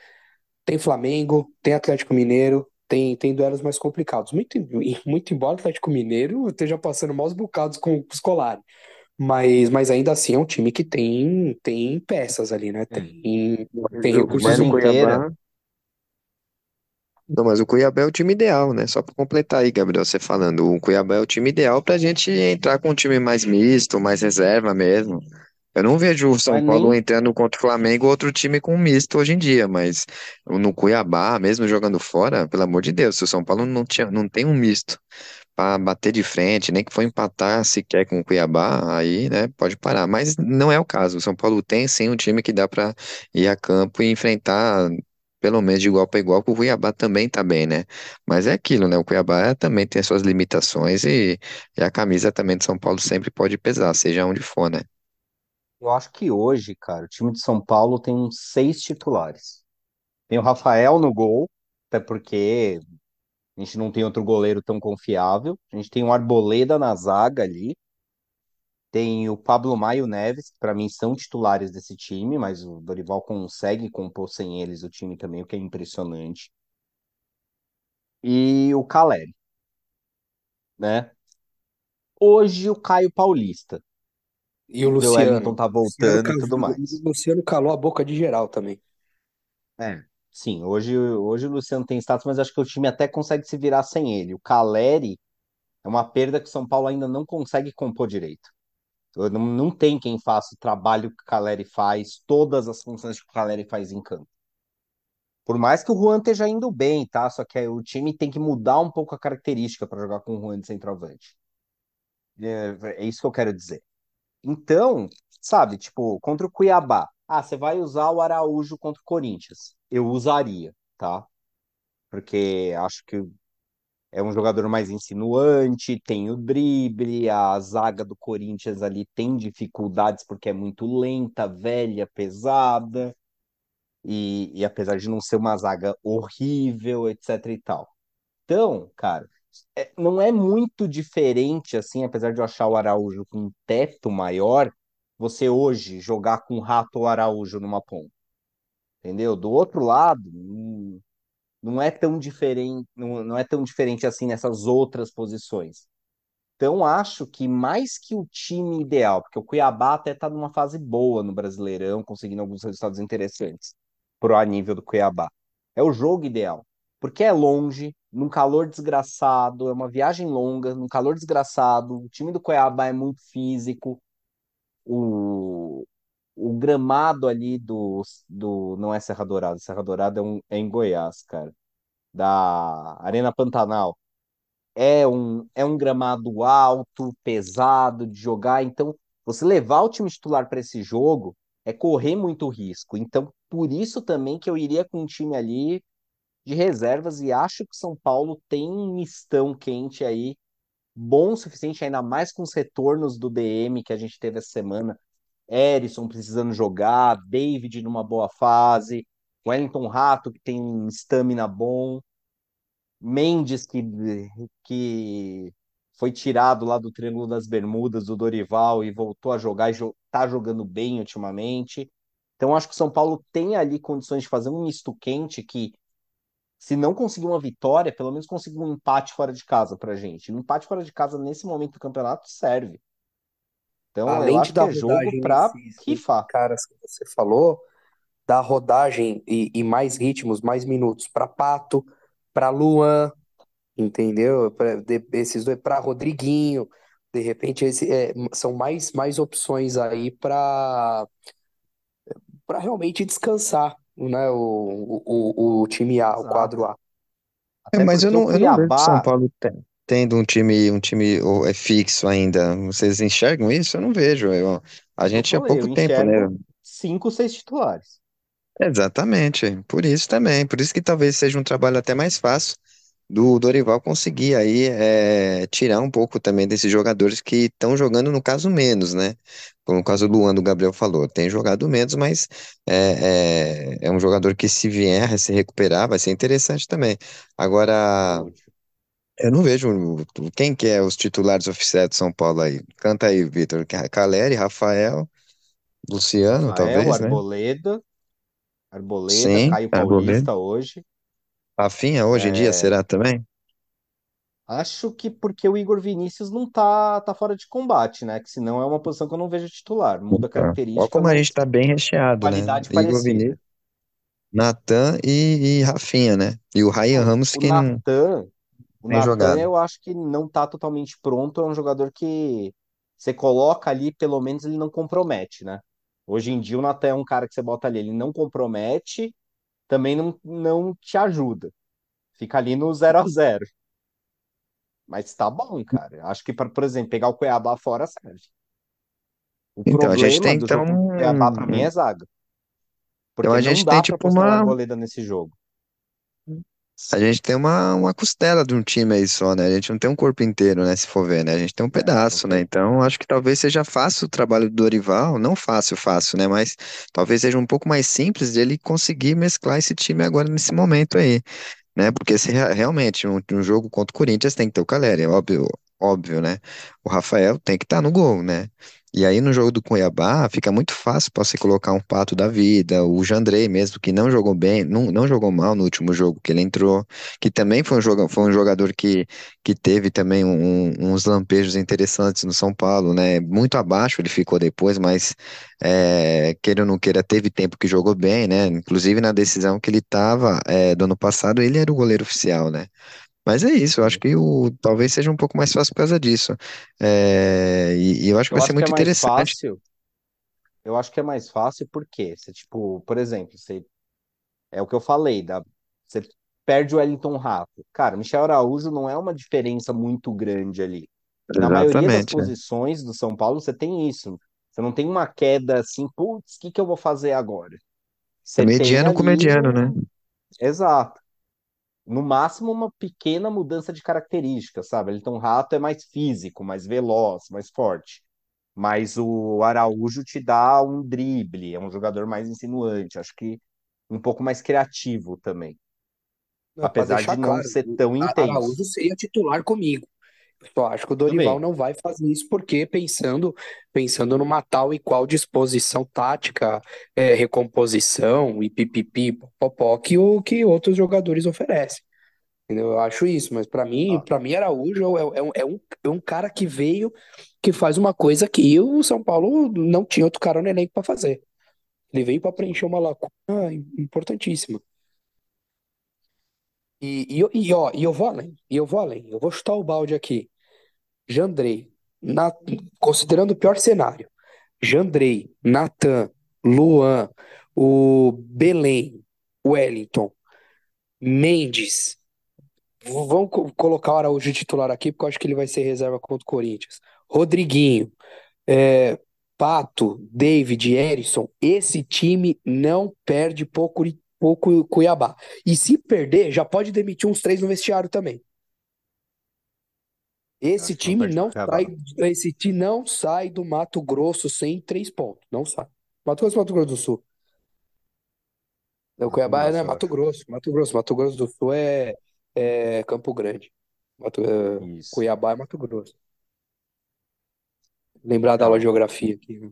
tem Flamengo, tem Atlético Mineiro, tem, tem duelos mais complicados. Muito, muito embora o Atlético Mineiro esteja passando maus bocados com, com o Scolari. Mas, mas ainda assim é um time que tem, tem peças ali, né? Tem, tem recursos mas o Cuiabá. Não, mas o Cuiabá é o time ideal, né? Só para completar aí, Gabriel, você falando, o Cuiabá é o time ideal para a gente entrar com um time mais misto, mais reserva mesmo. Eu não vejo o São Mas Paulo nem. entrando contra o Flamengo, outro time com misto hoje em dia, mas no Cuiabá, mesmo jogando fora, pelo amor de Deus, se o São Paulo não tinha, não tem um misto para bater de frente, nem que for empatar sequer com o Cuiabá, aí, né, pode parar. Mas não é o caso. O São Paulo tem sim um time que dá para ir a campo e enfrentar pelo menos de igual para igual, que o Cuiabá também tá bem, né? Mas é aquilo, né? O Cuiabá também tem as suas limitações e, e a camisa também de São Paulo sempre pode pesar, seja onde for, né? Eu acho que hoje, cara, o time de São Paulo tem uns seis titulares. Tem o Rafael no gol, até porque a gente não tem outro goleiro tão confiável. A gente tem o Arboleda na zaga ali. Tem o Pablo Maio Neves, que para mim são titulares desse time, mas o Dorival consegue compor sem eles o time também, o que é impressionante. E o Caleri, né? Hoje o Caio Paulista. E o O Luciano. Wellington tá Luciano, voltando e ca- tudo mais. o Luciano calou a boca de geral também. É. Sim, hoje, hoje o Luciano tem status, mas acho que o time até consegue se virar sem ele. O Caleri é uma perda que o São Paulo ainda não consegue compor direito. Não, não tem quem faça o trabalho que o Caleri faz, todas as funções que o Caleri faz em campo. Por mais que o Juan esteja indo bem, tá? Só que o time tem que mudar um pouco a característica para jogar com o Juan de centroavante. É, é isso que eu quero dizer. Então, sabe, tipo, contra o Cuiabá. Ah, você vai usar o Araújo contra o Corinthians. Eu usaria, tá? Porque acho que é um jogador mais insinuante, tem o drible, a zaga do Corinthians ali tem dificuldades porque é muito lenta, velha, pesada, e, e apesar de não ser uma zaga horrível, etc e tal. Então, cara, é- não é muito diferente assim, apesar de eu achar o Araújo com um teto maior, você hoje jogar com o Rato ou Araújo numa ponta, entendeu? Do outro lado, hum, não é tão diferente, não, não é tão diferente assim nessas outras posições. Então, acho que mais que o time ideal, porque o Cuiabá até está numa fase boa no Brasileirão, conseguindo alguns resultados interessantes pro a nível do Cuiabá. É o jogo ideal, porque é longe, num calor desgraçado, é uma viagem longa, num calor desgraçado. O time do Cuiabá é muito físico, o, o gramado ali do, do. Não é Serra Dourada, Serra Dourada é, um, é em Goiás, cara, da Arena Pantanal. É um, é um gramado alto, pesado de jogar. Então, você levar o time titular para esse jogo é correr muito risco. Então, por isso também que eu iria com um time ali de reservas e acho que São Paulo tem um mistão quente aí, bom o suficiente, ainda mais com os retornos do DM que a gente teve essa semana. Erisson precisando jogar, David numa boa fase, Wellington Rato que tem um stamina bom. Mendes, que, que foi tirado lá do Triângulo das Bermudas, do Dorival, e voltou a jogar e jo tá jogando bem ultimamente. Então, acho que o São Paulo tem ali condições de fazer um misto quente que, se não conseguir uma vitória, pelo menos conseguir um empate fora de casa pra gente. Um empate fora de casa nesse momento do campeonato serve. Então, Além de que dar é jogo rodagem nesses, nesses rifar. caras que você falou, dar rodagem e, e mais ritmos, mais minutos para Pato, para Luan, entendeu? Pra, de- esses dois para Rodriguinho. De repente, esse, é, são mais, mais opções aí para para realmente descansar, né? O, o, o time A, o quadro Exato. A. É, mas eu não, eu não vejo São Cuiabá, Paulo te- tendo um time, um time ou, é fixo ainda. Vocês enxergam isso? Eu não vejo. Eu- a o eu gente há pouco tempo, né? cinco, seis titulares. Exatamente. Por isso também. Por isso que talvez seja um trabalho até mais fácil do Dorival conseguir aí é, tirar um pouco também desses jogadores que estão jogando, no caso, menos, né? Como o caso do Luan, do Gabriel falou, tem jogado menos, mas é, é, é um jogador que se vier a se recuperar, vai ser interessante também. Agora. Eu não vejo quem que é os titulares oficiais de São Paulo aí. Canta aí, Vitor. Caleri, Rafael, Luciano, Rafael, talvez, né? Arboleda, Arboleda, Sim, Caio Arboleda. Paulista hoje. Rafinha hoje em dia É, será também? acho que porque o Igor Vinícius não tá, tá fora de combate, né? Que senão é uma posição que eu não vejo titular. Muda a. Olha característica, como a gente tá bem recheado, né? qualidade Igor Vinícius. Natan e, e Rafinha, né? E o Ryan Não, Ramos o que não Natan, o Natan jogado. eu acho que não tá totalmente pronto, é um jogador que você coloca ali, pelo menos ele não compromete, né? Hoje em dia o Natan é um cara que você bota ali, ele não compromete, também não, não te ajuda. Fica ali no zero a zero. Mas tá bom, cara. Acho que, pra, por exemplo, pegar o Cuiabá fora serve. O Então, a gente tem do então Cuiabá, pra mim, é zaga. Porque Então a não gente tem tipo uma, Arboleda nesse jogo. A gente tem uma, uma costela de um time aí só, né? A gente não tem um corpo inteiro, né? Se for ver, né? A gente tem um É, pedaço, né? Então, acho que talvez seja fácil o trabalho do Dorival, não fácil, fácil, né? Mas talvez seja um pouco mais simples de ele conseguir mesclar esse time agora nesse momento aí né? Porque se rea- realmente um, um jogo contra o Corinthians tem que ter o Caleri, é óbvio, óbvio, né? O Rafael tem que estar no gol, né? E aí no jogo do Cuiabá fica muito fácil para você colocar um Pato da vida, o Jandrei mesmo, que não jogou bem, não, não jogou mal no último jogo que ele entrou, que também foi um, joga, foi um jogador que, que teve também um- uns lampejos interessantes no São Paulo, né? Muito abaixo ele ficou depois, mas é, queira ou não queira, teve tempo que jogou bem, né? Inclusive na decisão que ele estava do ano passado, ele era o goleiro oficial, né? Mas é isso, eu acho que o, talvez seja um pouco mais fácil por causa disso. É, e, e eu acho que Eu vai ser acho que é muito mais interessante. fácil. Eu acho que é mais fácil porque você, tipo, por exemplo, você, é o que eu falei, da, você perde o Wellington Rato. Cara, Michel Araújo não é uma diferença muito grande ali. Na maioria das Exatamente. é. posições do São Paulo, você tem isso. Você não tem uma queda assim, putz, o que que eu vou fazer agora? É Você tem mediano com ali mediano, né? um. Exato. No máximo, uma pequena mudança de característica, sabe? Wellington Rato é mais físico, mais veloz, mais forte. Mas o Araújo te dá um drible, é um jogador mais insinuante, acho que um pouco mais criativo também, Não, apesar de não claro, ser o tão A- Araújo intenso. seria titular comigo. Eu só acho que o Dorival Também. não vai fazer isso porque pensando pensando numa tal e qual disposição tática, é, recomposição e pipipi, popó que o que outros jogadores oferecem. Eu acho isso, mas pra mim, Ah, para mim Araújo é, é um, é um é um cara que veio que faz uma coisa que o São Paulo não tinha outro cara no elenco para fazer. Ele veio para preencher uma lacuna importantíssima. E, e, e, ó, e eu vou além, e eu vou além, eu vou chutar o balde aqui. Jandrei, na, considerando o pior cenário, Jandrei, Natan, Luan, o Belém, Wellington, Mendes. Vamos co- colocar o Araújo titular aqui, porque eu acho que ele vai ser reserva contra o Corinthians. Rodriguinho, é, Pato, David, Erisson. Esse time não perde por Cu- Cuiabá. E se perder, já pode demitir uns três no vestiário também. Esse time não sai, esse time não sai do Mato Grosso sem três pontos. Não sai. Mato Grosso, Mato Grosso do Sul. O Cuiabá é, né, Mato. Grosso, Mato Grosso, Mato Grosso do Sul é, é Campo Grande. Mato, é. Cuiabá é Mato Grosso. Lembrar da aula de geografia aqui. né?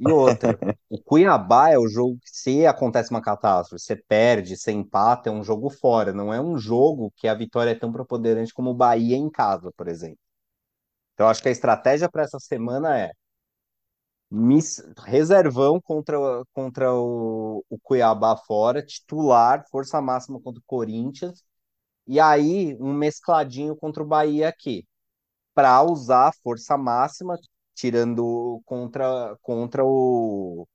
E outra, o Cuiabá é o jogo que se acontece uma catástrofe, você perde, você empata, é um jogo fora, não é um jogo que a vitória é tão preponderante como o Bahia em casa, por exemplo. Então, acho que a estratégia para essa semana é reservão contra, contra o, o Cuiabá fora, titular, força máxima contra o Corinthians, e aí um mescladinho contra o Bahia aqui, para usar a força máxima, tirando contra, contra o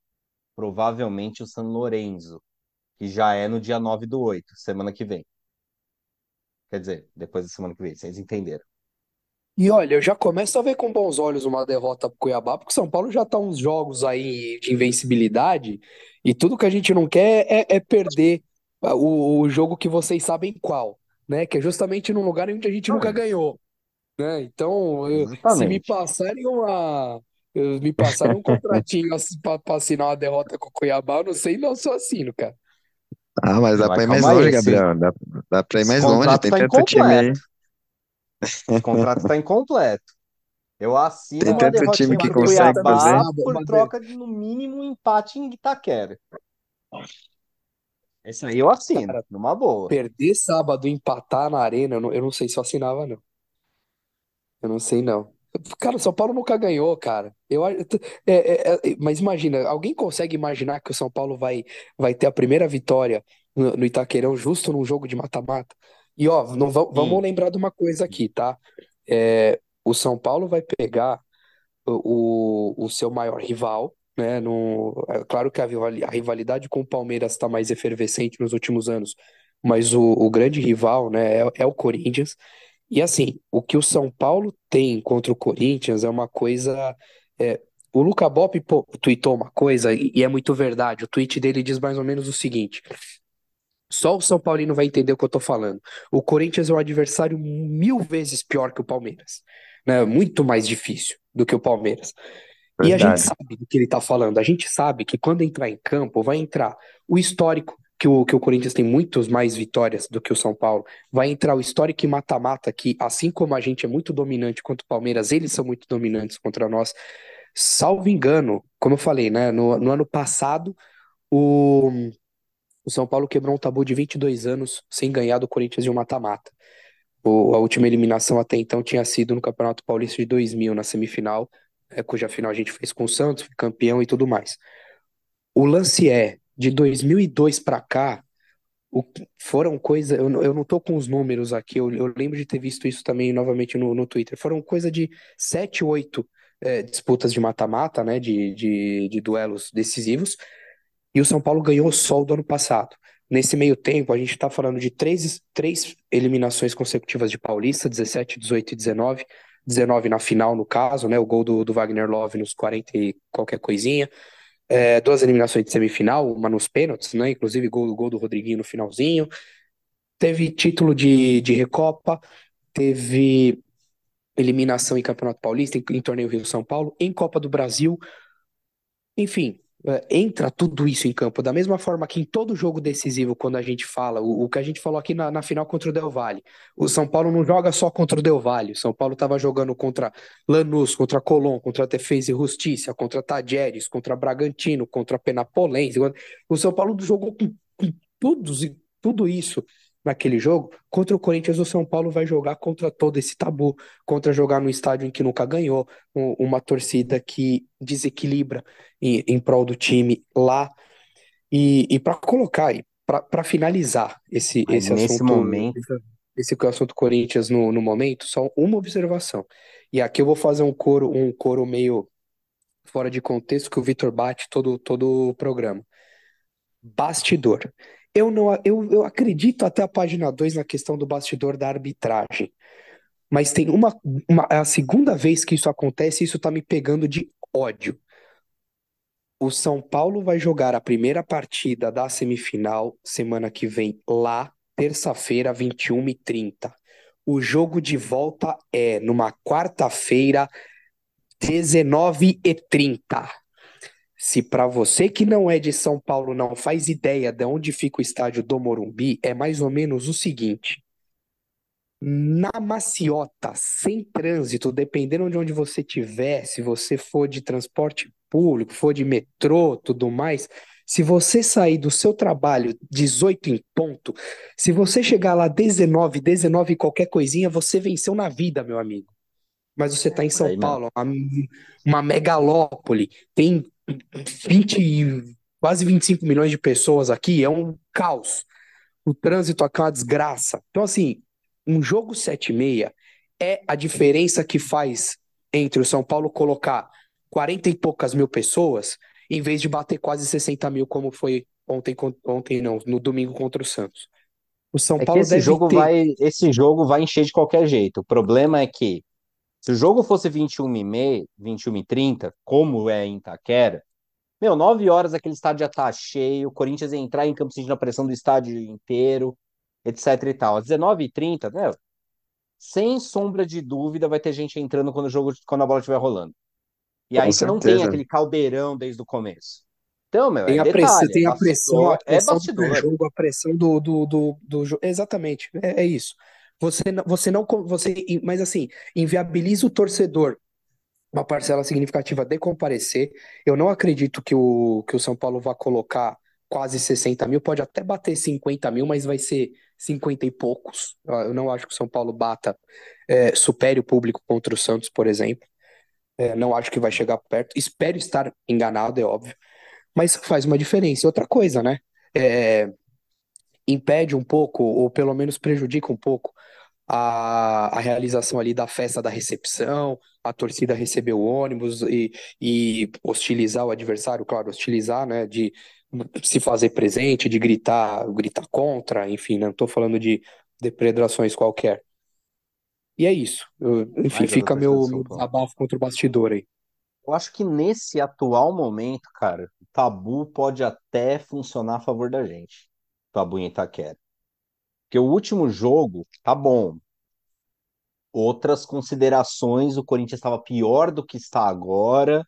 provavelmente o San Lorenzo, que já é no dia 9 do 8, semana que vem. Quer dizer, depois da semana que vem, vocês entenderam. E olha, eu já começo a ver com bons olhos uma derrota pro Cuiabá, porque São Paulo já tá uns jogos aí de invencibilidade, e tudo que a gente não quer é, é perder o, o jogo que vocês sabem qual, né? Que é justamente num lugar onde a gente nunca ganhou, né? Então, eu- se me Exatamente. passarem uma, eu- me passarem um (laughs) contratinho assim pra pra assinar uma derrota com o Cuiabá, eu não sei, não sou assino, cara. Ah, mas dá Mas pra ir mais calma aí, longe, esse, Gabriel. Dá, dá pra ir esse mais longe. contrato Tem está tanto time aí. incompleto. Esse contrato está incompleto. Eu assino Tem Tá, uma tanto time derrotinha que pro consegue fazer. Cuiabá sábado, por troca de, no mínimo, um empate em Itaquera. Esse aí eu assino, cara, numa boa. perder sábado e empatar na arena, eu não, eu não sei se eu assinava, não. Eu não sei, não. Cara, o São Paulo nunca ganhou, cara. Eu, a- é, é, é, mas imagina, alguém consegue imaginar que o São Paulo vai, vai ter a primeira vitória no, no Itaquerão justo num jogo de mata-mata? E ó, não, va- vamos Sim, lembrar de uma coisa aqui, tá? É, o São Paulo vai pegar o, o, o seu maior rival, né? No, é claro que a rivali- a rivalidade com o Palmeiras está mais efervescente nos últimos anos, mas o, o grande rival, né, é, é o Corinthians. E assim, o que o São Paulo tem contra o Corinthians é uma coisa. é, o Luca Bop, pô, tweetou uma coisa e, é muito verdade. O tweet dele diz mais ou menos o seguinte: só o São Paulino vai entender o que eu tô falando. O Corinthians é um adversário mil vezes pior que o Palmeiras, né? Muito mais difícil do que o Palmeiras. E a gente Verdade. sabe do que ele tá falando. A gente sabe que quando entrar em campo, vai entrar o histórico, que o, que o Corinthians tem muitas mais vitórias do que o São Paulo. Vai entrar o histórico mata-mata, que assim como a gente é muito dominante contra o Palmeiras, eles são muito dominantes contra nós. Salvo engano, como eu falei, né? No, no ano passado, o, o São Paulo quebrou um tabu de 22 anos sem ganhar do Corinthians de um mata-mata. A última eliminação até então tinha sido no Campeonato Paulista de 2000, na semifinal, é, cuja final a gente fez com o Santos, campeão e tudo mais. O lance é, de 2002 para cá, o foram coisas. Eu, eu não tô com os números aqui, eu, eu lembro de ter visto isso também novamente no, no Twitter. Foram coisa de 7, 8 é, disputas de mata-mata, né? De, de, de duelos decisivos. E o São Paulo ganhou só o do ano passado. Nesse meio tempo, a gente está falando de três, três eliminações consecutivas de Paulista, 17, 18 e 19. 19 na final, no caso, né? O gol do, do Wagner Love nos 40 e qualquer coisinha. É, duas eliminações de semifinal, uma nos pênaltis, né? Inclusive gol, gol do Rodriguinho no finalzinho. Teve título de, de Recopa, teve eliminação em Campeonato Paulista, em, em Torneio Rio-São Paulo, em Copa do Brasil. Enfim, entra tudo isso em campo. Da mesma forma que em todo jogo decisivo, quando a gente fala, o, o que a gente falou aqui na, na final contra o Del Valle, o São Paulo não joga só contra o Del Valle. O São Paulo estava jogando contra Lanús, contra Colón, contra Defesa e Justiça, contra Tajeres, contra Bragantino, contra Penapolense. O São Paulo jogou com, com e tudo isso naquele jogo. Contra o Corinthians, o São Paulo vai jogar contra todo esse tabu, contra jogar num estádio em que nunca ganhou, um- uma torcida que desequilibra em, em prol do time lá. E, e para colocar aí, para finalizar esse, Mas esse nesse assunto, momento, esse, esse assunto Corinthians no, no momento, só uma observação. E aqui eu vou fazer um coro, um coro meio fora de contexto que o Vitor bate todo, todo o programa. Bastidor. Eu não eu, eu acredito até a página 2 na questão do bastidor da arbitragem. Mas tem uma, uma é a segunda vez que isso acontece isso tá me pegando de ódio. O São Paulo vai jogar a primeira partida da semifinal semana que vem lá, terça-feira, 21h30. O jogo de volta é numa quarta-feira, 19h30. Se para você que não é de São Paulo não faz ideia de onde fica o estádio do Morumbi, é mais ou menos o seguinte. Na maciota, sem trânsito, dependendo de onde você estiver, se você for de transporte público, for de metrô, tudo mais, se você sair do seu trabalho 18 em ponto, se você chegar lá 19, 19 e qualquer coisinha, você venceu na vida, meu amigo. Mas você está em São aí. Paulo, uma, uma megalópole, tem 20, e- quase 25 milhões de pessoas aqui, é um caos. O trânsito aqui é uma desgraça. Então, assim, um jogo 7 e meia é a diferença que faz entre o São Paulo colocar 40 e poucas mil pessoas, em vez de bater quase 60 mil, como foi ontem, ontem não, no domingo contra o Santos. O São é Paulo esse deve jogo ter. vai, esse jogo vai encher de qualquer jeito. O problema é que se o jogo fosse 21 e meia, 21 e 30, como é em Itaquera, meu, 9 horas aquele estádio já tá cheio, o Corinthians ia entrar em campo sentindo a pressão do estádio inteiro, etc e tal. Às 19h30, meu, sem sombra de dúvida vai ter gente entrando quando o jogo, quando a bola estiver rolando. E Com aí você não tem aquele caldeirão desde o começo. Então, meu, Tem é a pressão, detalhe, é tem a pressão, a bastidor, é pressão do bastidor. pré-jogo, a pressão do, do, do, do jo- Exatamente, é, é isso. Você não, você não, você, mas assim, inviabiliza o torcedor, uma parcela significativa de comparecer. Eu não acredito que o, que o São Paulo vá colocar quase 60 mil, pode até bater 50 mil, mas vai ser 50 e poucos. Eu não acho que o São Paulo bata, é, supere o público contra o Santos, por exemplo. É, não acho que vai chegar perto. Espero estar enganado, é óbvio. Mas faz uma diferença. Outra coisa, né? É, impede um pouco, ou pelo menos prejudica um pouco, a, a realização ali da festa da recepção, a torcida receber o ônibus e, e hostilizar o adversário, claro, hostilizar, né? De se fazer presente, de gritar, gritar contra, enfim, não estou falando de depredações qualquer. E é isso. Eu- enfim, da fica meu, meu desabafo contra o bastidor aí. Eu acho que nesse atual momento, cara, o tabu pode até funcionar a favor da gente. Tabu em Itaquera. Porque o último jogo tá bom. Outras considerações, o Corinthians estava pior do que está agora.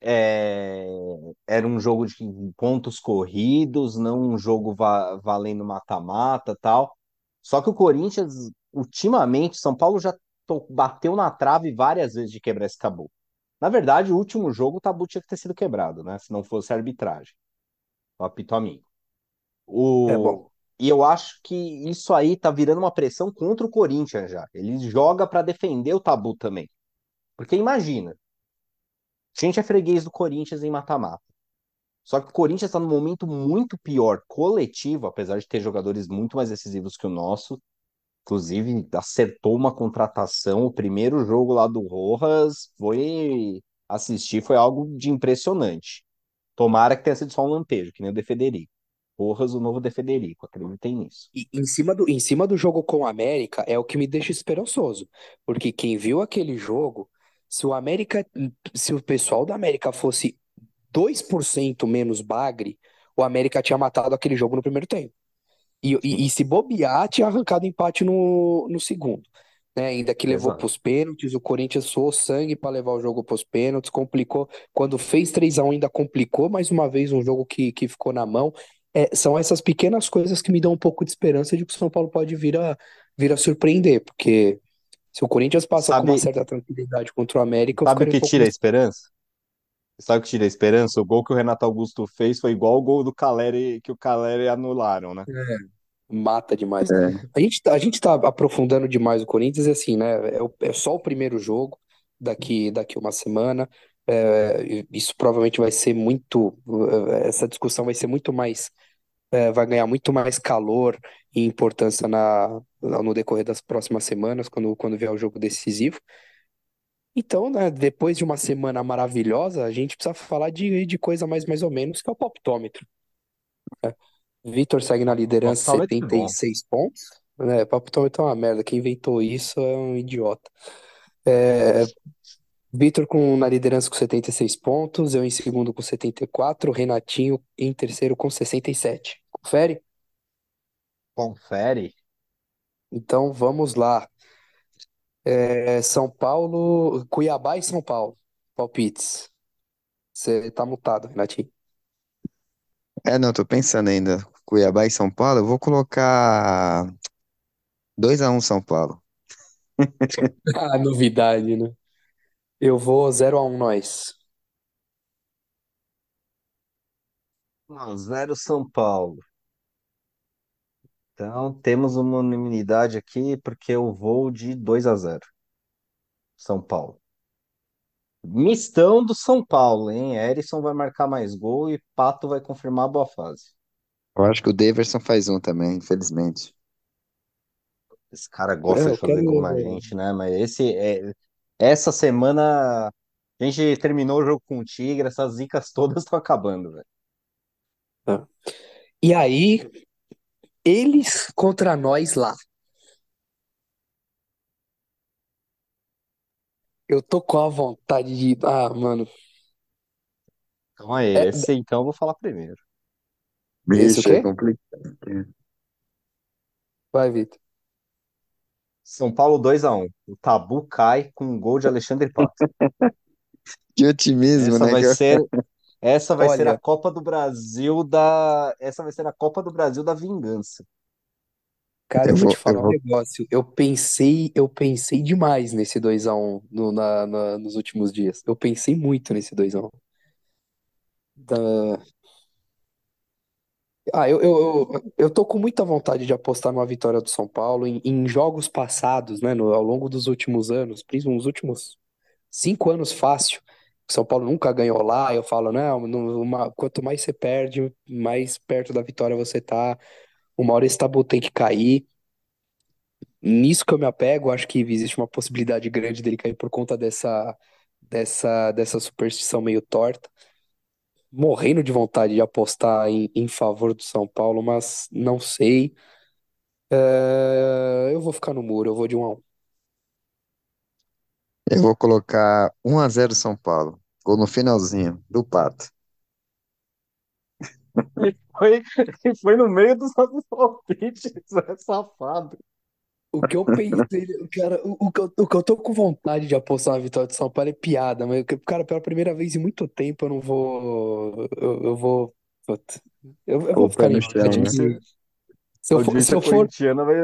É, Era um jogo de pontos corridos, não um jogo va- valendo mata-mata, tal. Só que o Corinthians, ultimamente, São Paulo já bateu na trave várias vezes de quebrar esse tabu. Na verdade, o último jogo o tabu tinha que ter sido quebrado, né? Se não fosse a arbitragem, o apito amigo. É O... bom. E eu acho que isso aí tá virando uma pressão contra o Corinthians já. Ele joga para defender o tabu também. Porque imagina, a gente é freguês do Corinthians em mata-mata. Só que o Corinthians está num momento muito pior coletivo, apesar de ter jogadores muito mais decisivos que o nosso. Inclusive, acertou uma contratação. O primeiro jogo lá do Rojas foi assistir, foi algo de impressionante. Tomara que tenha sido só um lampejo, que nem o De Federico. Rojas, o novo De Federico, acreditem nisso. E em cima do, em cima do jogo com o América é o que me deixa esperançoso. Porque quem viu aquele jogo, se o América, se o pessoal da América fosse 2% menos bagre, o América tinha matado aquele jogo no primeiro tempo. E, e, e se bobear, tinha arrancado empate no, no segundo. Né? Ainda que levou para os pênaltis, o Corinthians suou sangue para levar o jogo para os pênaltis, complicou. Quando fez 3 a 1 ainda complicou mais uma vez um jogo que, que ficou na mão. É, são essas pequenas coisas que me dão um pouco de esperança de que o São Paulo pode vir a, vir a surpreender, porque se o Corinthians passa com uma Sabe, certa tranquilidade contra o América, sabe o um que pouco tira a esperança? Sabe o que tira a esperança? O gol que o Renato Augusto fez foi igual o gol do Caleri que o Caleri anularam, né? Mata demais. É, A gente, tá- a gente tá aprofundando demais o Corinthians, e assim, né? É, o- é só o primeiro jogo daqui, daqui uma semana. É, isso provavelmente vai ser muito. eh, Essa discussão vai ser muito mais. Eh, vai ganhar muito mais calor e importância na, no decorrer das próximas semanas, quando, quando vier o jogo decisivo. Então, né, depois de uma semana maravilhosa, a gente precisa falar de, de coisa mais, mais ou menos, que é o palpitômetro. Vitor segue na liderança, Totalmente bom. 76 pontos. É, palpitômetro é uma merda. Quem inventou isso é um idiota. É, Vitor com, na liderança com 76 pontos, eu em segundo com 74, Renatinho em terceiro com 67. Confere? Confere. Então vamos lá. É, São Paulo, Cuiabá e São Paulo. Palpites. Você tá mutado, Renatinho. é, não, tô pensando ainda. Cuiabá e São Paulo, eu vou colocar 2 a um São Paulo. (laughs) Ah, novidade, né? Eu vou 0 a 1 nós. 1 a 0 São Paulo. Então temos uma unanimidade aqui porque eu vou de 2 a 0 São Paulo. Mistão do São Paulo, hein? Erisson vai marcar mais gol e Pato vai confirmar a boa fase. Eu acho que o Daverson faz um também, infelizmente. Esse cara É, gosta de eu fazer gol na quero. gente, né? Mas esse é essa semana a gente terminou o jogo com o Tigre, essas zicas (laughs) todas estão acabando, velho. Ah. E aí, eles contra nós lá. Eu tô com a vontade de. Ah, mano. Então é É, esse, então eu vou falar primeiro. esse o Vixe, é quê? complicado. Vai, Vitor. São Paulo 2 a 1. O tabu cai com um gol de Alexandre Pato. (laughs) Que otimismo, Essa né? vai ser essa vai ser a Olha, Copa do Brasil da essa vai ser a Copa do Brasil da vingança. cara, Eu eu vou te vou, falar um vou, negócio. Eu pensei, eu pensei demais nesse 2x1 no, na, na- nos últimos dias. Eu pensei muito nesse 2x1. Da... Ah, eu, eu, eu, tô com muita vontade de apostar numa vitória do São Paulo em, em jogos passados, né, no- ao longo dos últimos anos, principalmente nos últimos cinco anos fácil. São Paulo nunca ganhou lá. Eu falo, não- uma- quanto mais você perde, mais perto da vitória você tá. Uma hora esse tabu tem que cair. Nisso que eu me apego, acho que existe uma possibilidade grande dele cair por conta dessa, dessa, dessa superstição meio torta. Morrendo de vontade de apostar em, em favor do São Paulo, mas não sei. É, eu vou ficar no muro, eu vou de um a um. eu vou colocar 1 a 0 São Paulo. Gol no finalzinho, do Pato. Foi, foi no meio dos nossos palpites, (laughs) é safado. O que eu pensei, cara, o, o, que eu, o que eu tô com vontade de apostar na vitória de São Paulo é piada, mas, cara, pela primeira vez em muito tempo eu não vou. Eu, eu vou. puta, Eu, eu vou ficar pé no animado. chão, né? tipo, Audiência, se eu for, se audiência eu for, corintiana vai,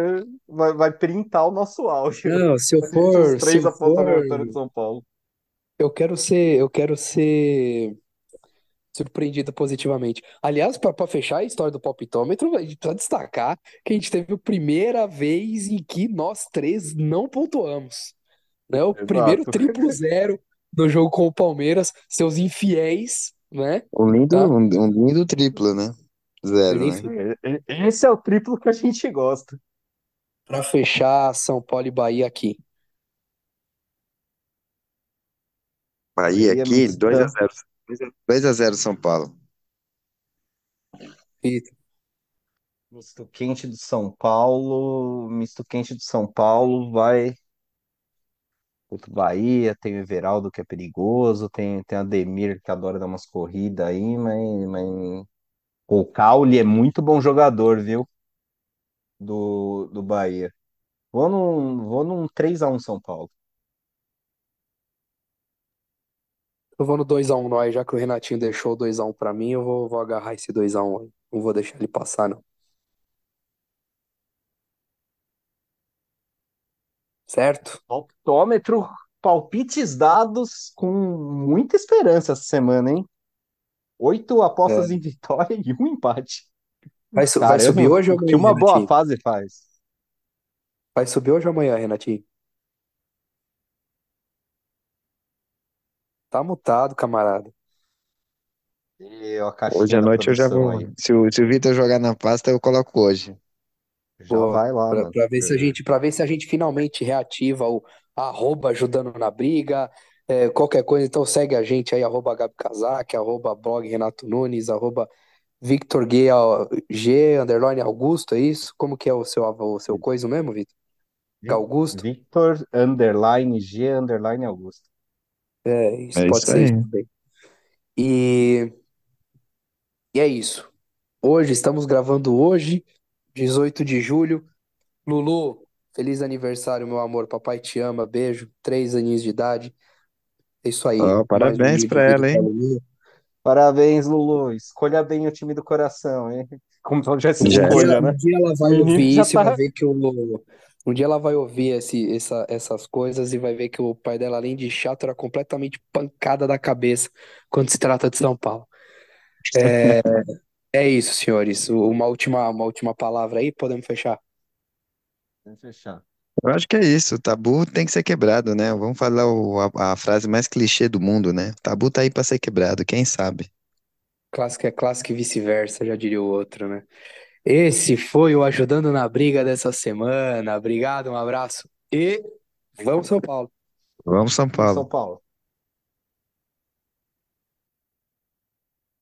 vai, vai printar o nosso áudio. não, se eu (laughs) A gente, os for, se três eu apostando na for, vitória de São Paulo. eu quero ser, eu quero ser surpreendido positivamente. Aliás, para fechar a história do palpitômetro, a gente precisa destacar que a gente teve a primeira vez em que nós três não pontuamos. Né? O Exato. primeiro triplo zero no jogo com o Palmeiras, seus infiéis, né? Um lindo, tá? um, um, lindo triplo, né? Zero. Né? É, é, esse é o triplo que a gente gosta. Para fechar São Paulo e Bahia aqui. Bahia aqui, 2 a 0 2x0 São Paulo. Misto quente do São Paulo. Misto quente do São Paulo vai Outro o Bahia. Tem o Everaldo que é perigoso. Tem, tem o Ademir que adora dar umas corridas aí, mas, mas... O Caule é muito bom jogador, viu? Do, do Bahia. Vou num, vou num 3x1 São Paulo. Eu vou no 2x1 nós, já que o Renatinho deixou o 2x1 para mim, eu vou, vou agarrar esse 2x1 aí. Não vou deixar ele passar, não. Certo? Palpitômetro, palpites dados com muita esperança essa semana, hein? Oito apostas É. em vitória e um empate. Vai, su- vai subir hoje ou o que amanhã, uma boa Renatinho? fase faz. Vai subir hoje ou amanhã, Renatinho? Tá mutado, camarada. E a Hoje à da noite eu já produção vou. aí. Se o, se o Vitor jogar na pasta, eu coloco hoje. Já Pô, vai lá, pra, mano. pra ver se a gente, pra ver se a gente finalmente reativa o arroba ajudando na briga. É, qualquer coisa, então segue a gente aí, arroba Gabi Casac, arroba blog Renato Nunes, arroba Victor G, G underline Augusto, é isso? Como que é o seu, o seu coisa mesmo, Vitor? Vi- Augusto? Victor, underline, G, underline, Augusto. É, isso É pode isso ser aí. isso também. E, e é isso. Hoje, estamos gravando hoje, 18 de julho. Lulu, feliz aniversário, meu amor. Papai te ama, beijo. Três aninhos de idade. É isso aí. Ó, Mais um parabéns dia de pra vida ela, pra hein? Lulu. Parabéns, Lulu. Escolha bem o time do coração, hein? Como se não tivesse Um Já. dia, escolha, um né? dia ela vai menino ouvir já isso e vai tá. ver que o. Um dia ela vai ouvir esse, essa, essas coisas e vai ver que o pai dela, além de chato, era completamente pancada da cabeça quando se trata de São Paulo. É, é isso, senhores. Uma última, uma última palavra aí, podemos fechar? Vamos fechar. Eu acho que é isso. O tabu tem que ser quebrado, né? Vamos falar o- a, a frase mais clichê do mundo, né? Tabu tá aí pra ser quebrado, quem sabe? Clássico é clássico e vice-versa, já diria o outro, né? Esse foi o Ajudando na Briga dessa semana. Obrigado, um abraço e vamos, São Paulo! Vamos, São Vamos, São Paulo. Paulo.